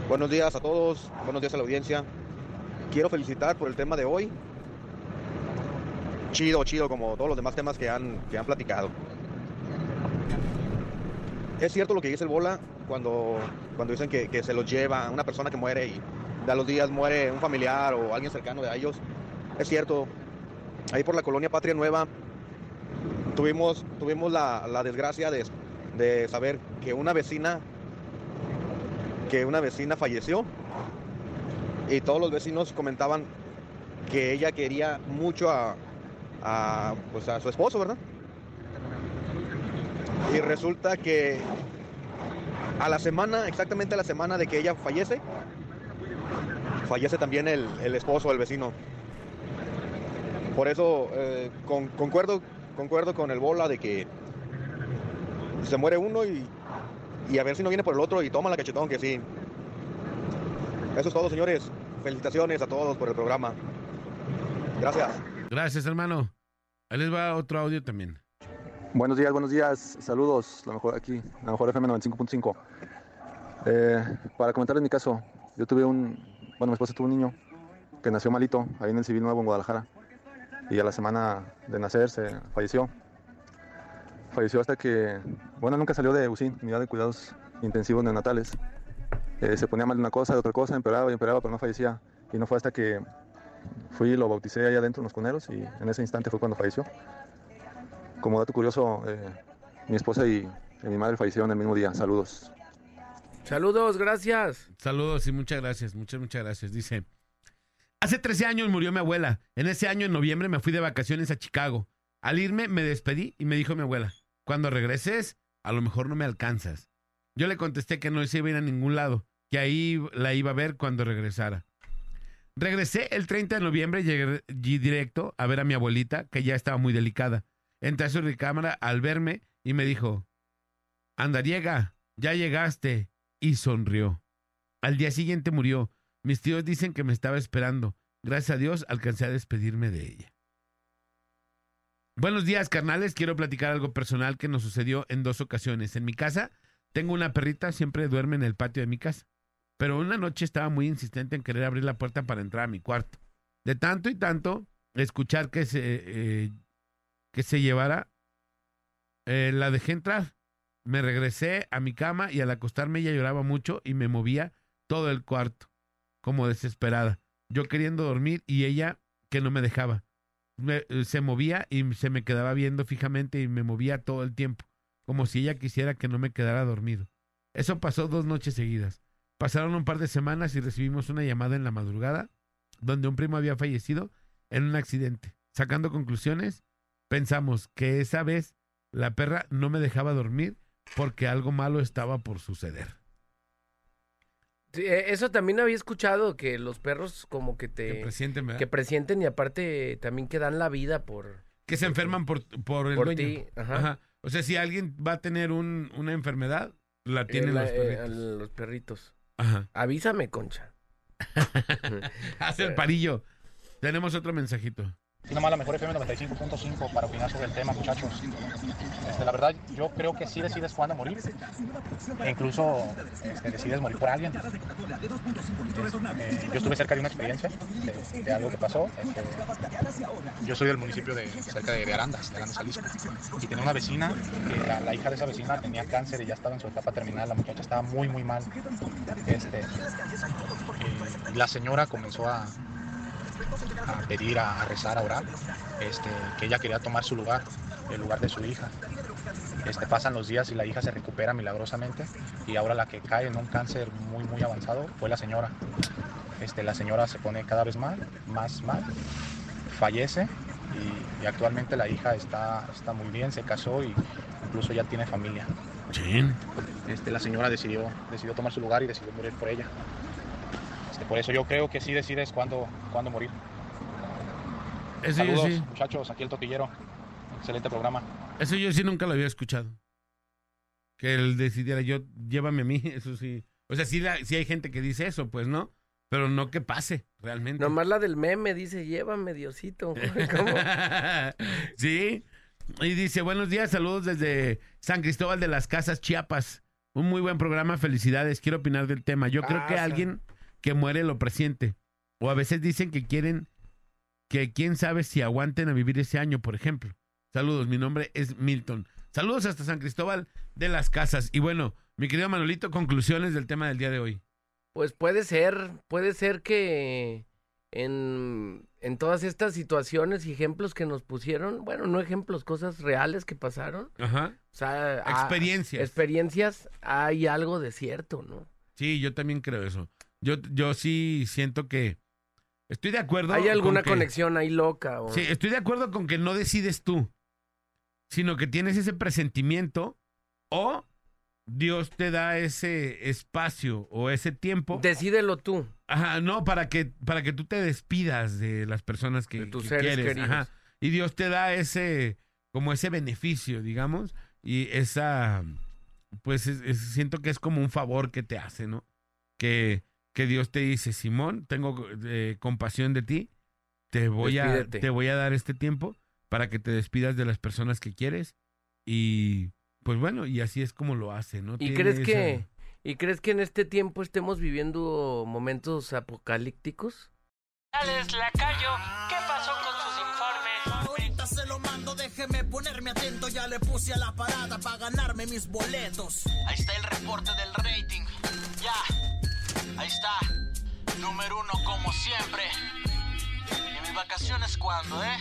Buenos días a todos, buenos días a la audiencia. Quiero felicitar por el tema de hoy. Chido, chido, como todos los demás temas que han, que han platicado. Es cierto lo que dice el Bola cuando, cuando dicen que, que se los lleva una persona que muere y de a los días muere un familiar o alguien cercano de ellos. Es cierto, ahí por la colonia Patria Nueva tuvimos, tuvimos la, la desgracia de, de saber que una vecina que una vecina falleció y todos los vecinos comentaban que ella quería mucho a, a, pues a su esposo, ¿verdad? Y resulta que a la semana, exactamente a la semana de que ella fallece, fallece también el, el esposo del vecino. Por eso eh, con- concuerdo, concuerdo con el bola de que se muere uno y, y a ver si no viene por el otro y toma la cachetón que sí. Eso es todo, señores. Felicitaciones a todos por el programa. Gracias. Gracias, hermano. Ahí les va otro audio también. Buenos días, buenos días. Saludos, la mejor aquí, la mejor FM 95.5. Eh, para comentarles mi caso, yo tuve un, bueno, mi esposa tuvo un niño que nació malito ahí en el Civil Nuevo en Guadalajara y a la semana de nacer se falleció. Falleció hasta que, bueno, nunca salió de UCI, unidad de cuidados intensivos neonatales. Eh, se ponía mal de una cosa, de otra cosa, empeoraba y empeoraba, pero no fallecía. Y no fue hasta que fui y lo bauticé allá adentro en los cuneros y en ese instante fue cuando falleció. Como dato curioso, eh, mi esposa y, y mi madre fallecieron el mismo día. Saludos. Saludos, gracias. Saludos y muchas gracias, muchas, muchas gracias. Dice, hace 13 años murió mi abuela. En ese año, en noviembre, me fui de vacaciones a Chicago. Al irme, me despedí y me dijo mi abuela, cuando regreses, a lo mejor no me alcanzas. Yo le contesté que no se iba a ir a ningún lado, que ahí la iba a ver cuando regresara. Regresé el 30 de noviembre, llegué directo a ver a mi abuelita, que ya estaba muy delicada. Entré a su recámara al verme y me dijo, Andariega, ya llegaste. Y sonrió. Al día siguiente murió. Mis tíos dicen que me estaba esperando. Gracias a Dios alcancé a despedirme de ella. Buenos días, carnales. Quiero platicar algo personal que nos sucedió en dos ocasiones. En mi casa tengo una perrita, siempre duerme en el patio de mi casa. Pero una noche estaba muy insistente en querer abrir la puerta para entrar a mi cuarto. De tanto y tanto escuchar que se, eh, que se llevara, eh, la dejé entrar. Me regresé a mi cama y al acostarme ella lloraba mucho y me movía todo el cuarto, como desesperada. Yo queriendo dormir y ella que no me dejaba. Me- eh, se movía y se me quedaba viendo fijamente y me movía todo el tiempo, como si ella quisiera que no me quedara dormido. Eso pasó dos noches seguidas. Pasaron un par de semanas y recibimos una llamada en la madrugada donde un primo había fallecido en un accidente. Sacando conclusiones, pensamos que esa vez la perra no me dejaba dormir porque algo malo estaba por suceder. Sí, eh, eso también había escuchado, que los perros como que te... Que presienten, ¿verdad? que presienten y aparte también que dan la vida por... Que se enferman por, por el Por dueño. ti, ajá. O sea, si alguien va a tener un- una enfermedad, la tienen los eh, perritos. los perritos. Ajá. Avísame, concha. Hace el parillo. Tenemos otro mensajito. Sí, nomás la mejor FM 95.5 para opinar sobre el tema, muchachos. Este, la verdad, yo creo que sí decides cuándo morir. E incluso este, decides morir por alguien. Eh, yo estuve cerca de una experiencia, de, algo que pasó. Este, yo soy del municipio de cerca de, Arandas, de Arandas, Jalisco. Y tenía una vecina, la, la hija de esa vecina tenía cáncer y ya estaba en su etapa terminal. La muchacha estaba muy, muy mal. Este, y la señora comenzó a, a pedir, a, a rezar, a orar, este, que ella quería tomar su lugar, el lugar de su hija. Este, pasan los días y la hija se recupera milagrosamente y ahora la que cae en un cáncer muy muy avanzado fue la señora. Este, la señora se pone cada vez mal, más mal, fallece y, y actualmente la hija está, está muy bien, se casó y incluso ya tiene familia. Este, la señora decidió, decidió tomar su lugar y decidió morir por ella. Este, por eso yo creo que sí decides cuándo, cuándo morir. Eso yo Saludos, sí. muchachos, aquí el Toquillero. Excelente programa. Eso yo sí nunca lo había escuchado. Que él decidiera, yo, llévame a mí, eso sí. O sea, sí, la- sí hay gente que dice eso, pues, ¿no? Pero no que pase, realmente. Nomás la del meme dice, llévame, Diosito. ¿Cómo? sí. Y dice, buenos días, saludos desde San Cristóbal de las Casas, Chiapas. Un muy buen programa, felicidades. Quiero opinar del tema. Yo creo que Pasa. alguien que muere lo presiente. O a veces dicen que quieren, que quién sabe si aguanten a vivir ese año, por ejemplo. Saludos, mi nombre es Milton. Saludos hasta San Cristóbal de las Casas. Y bueno, mi querido Manolito, conclusiones del tema del día de hoy. Pues puede ser, puede ser que en, en todas estas situaciones y ejemplos que nos pusieron, bueno, no ejemplos, cosas reales que pasaron, Ajá. o sea, a- Experiencias. experiencias, hay algo de cierto, ¿no? Sí, yo también creo eso. Yo, yo sí siento que estoy de acuerdo. Hay alguna con que- conexión ahí loca. O... Sí, estoy de acuerdo con que no decides tú, sino que tienes ese presentimiento o Dios te da ese espacio o ese tiempo. Decídelo tú. Ajá, no, para que, para que tú te despidas de las personas que, tus que seres quieres. queridos. Ajá. Y Dios te da ese, como ese beneficio, digamos, y esa, pues es- es- siento que es como un favor que te hace, ¿no? Que, que Dios te dice, Simón, tengo eh, compasión de ti, te voy, a, te voy a dar este tiempo para que te despidas de las personas que quieres y pues bueno, y así es como lo hace, ¿no? ¿Y crees esa- que y crees que en este tiempo estemos viviendo momentos apocalípticos? Alex Lacayo, ¿qué pasó con sus informes? Ahorita se lo mando, déjeme ponerme atento. Ya le puse a la parada para ganarme mis boletos. Ahí está el reporte del rating. Ya, ahí está. Número uno como siempre. ¿Y mis vacaciones cuándo, eh?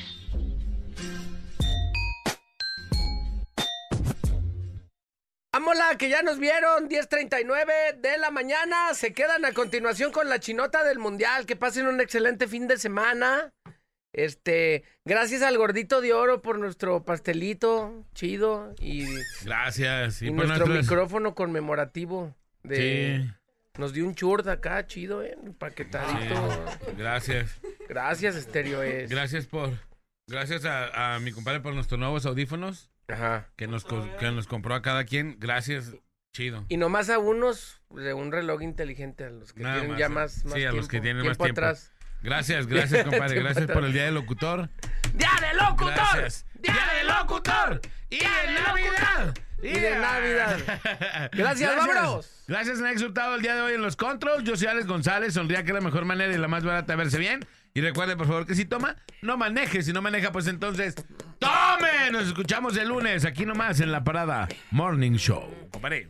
Vámonos, que ya nos vieron, 10.39 de la mañana. Se quedan a continuación con la chinota del mundial. Que pasen un excelente fin de semana. Este, gracias al gordito de oro por nuestro pastelito chido y, Gracias. y por nuestro nuestros- micrófono conmemorativo. De, Sí. Nos dio un churd acá, chido, eh, empaquetadito. Sí, Gracias. Gracias, Estéreo es. Gracias por. Gracias a, a mi compadre por nuestros nuevos audífonos. Ajá. Que nos, que nos compró a cada quien. Gracias. Chido. Y nomás a unos de un reloj inteligente, a los que Nada tienen más, ya más, más Sí, a los que tiempo- tienen más tiempo. atrás. Gracias, gracias, compadre. Gracias por el día del locutor. ¡Día de locutor! Gracias. ¡Día de locutor! ¡Y de Navidad! ¡Y de Navidad! Gracias, vámonos. Gracias, Nex Hurtado, el día de hoy en los controls. Yo soy Alex González. Sonría que es la mejor manera y la más barata de verse bien. Y recuerde, por favor, que si toma, no maneje. Si no maneja, pues entonces, ¡tome! Nos escuchamos el lunes aquí nomás en la parada Morning Show. Compadre.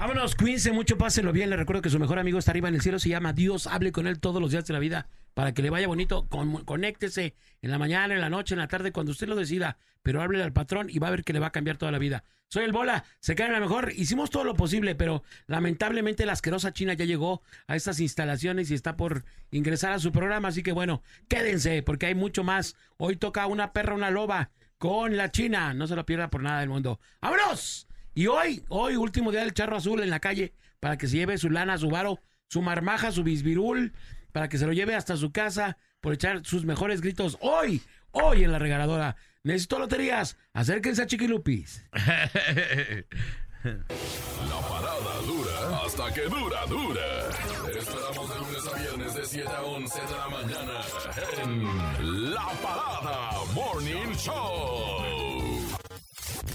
Vámonos, cuídense mucho, páselo bien. Le recuerdo que su mejor amigo está arriba en el cielo, se llama Dios. Hable con él todos los días de la vida para que le vaya bonito. Con- conéctese en la mañana, en la noche, en la tarde, cuando usted lo decida. Pero háblele al patrón y va a ver que le va a cambiar toda la vida. Soy el Bola, se cae la mejor. Hicimos todo lo posible, pero lamentablemente la asquerosa China ya llegó a estas instalaciones y está por ingresar a su programa. Así que bueno, quédense porque hay mucho más. Hoy toca una perra, una loba con la China. No se lo pierda por nada del mundo. ¡Vámonos! Y hoy, hoy, último día del charro azul en la calle, para que se lleve su lana, su varo, su marmaja, su bisbirul, para que se lo lleve hasta su casa por echar sus mejores gritos hoy, hoy en la regaladora. Necesito loterías, acérquense a Chiquilupis. La parada dura hasta que dura, dura. Esperamos de lunes a viernes de 7 a 11 de la mañana en La Parada Morning Show.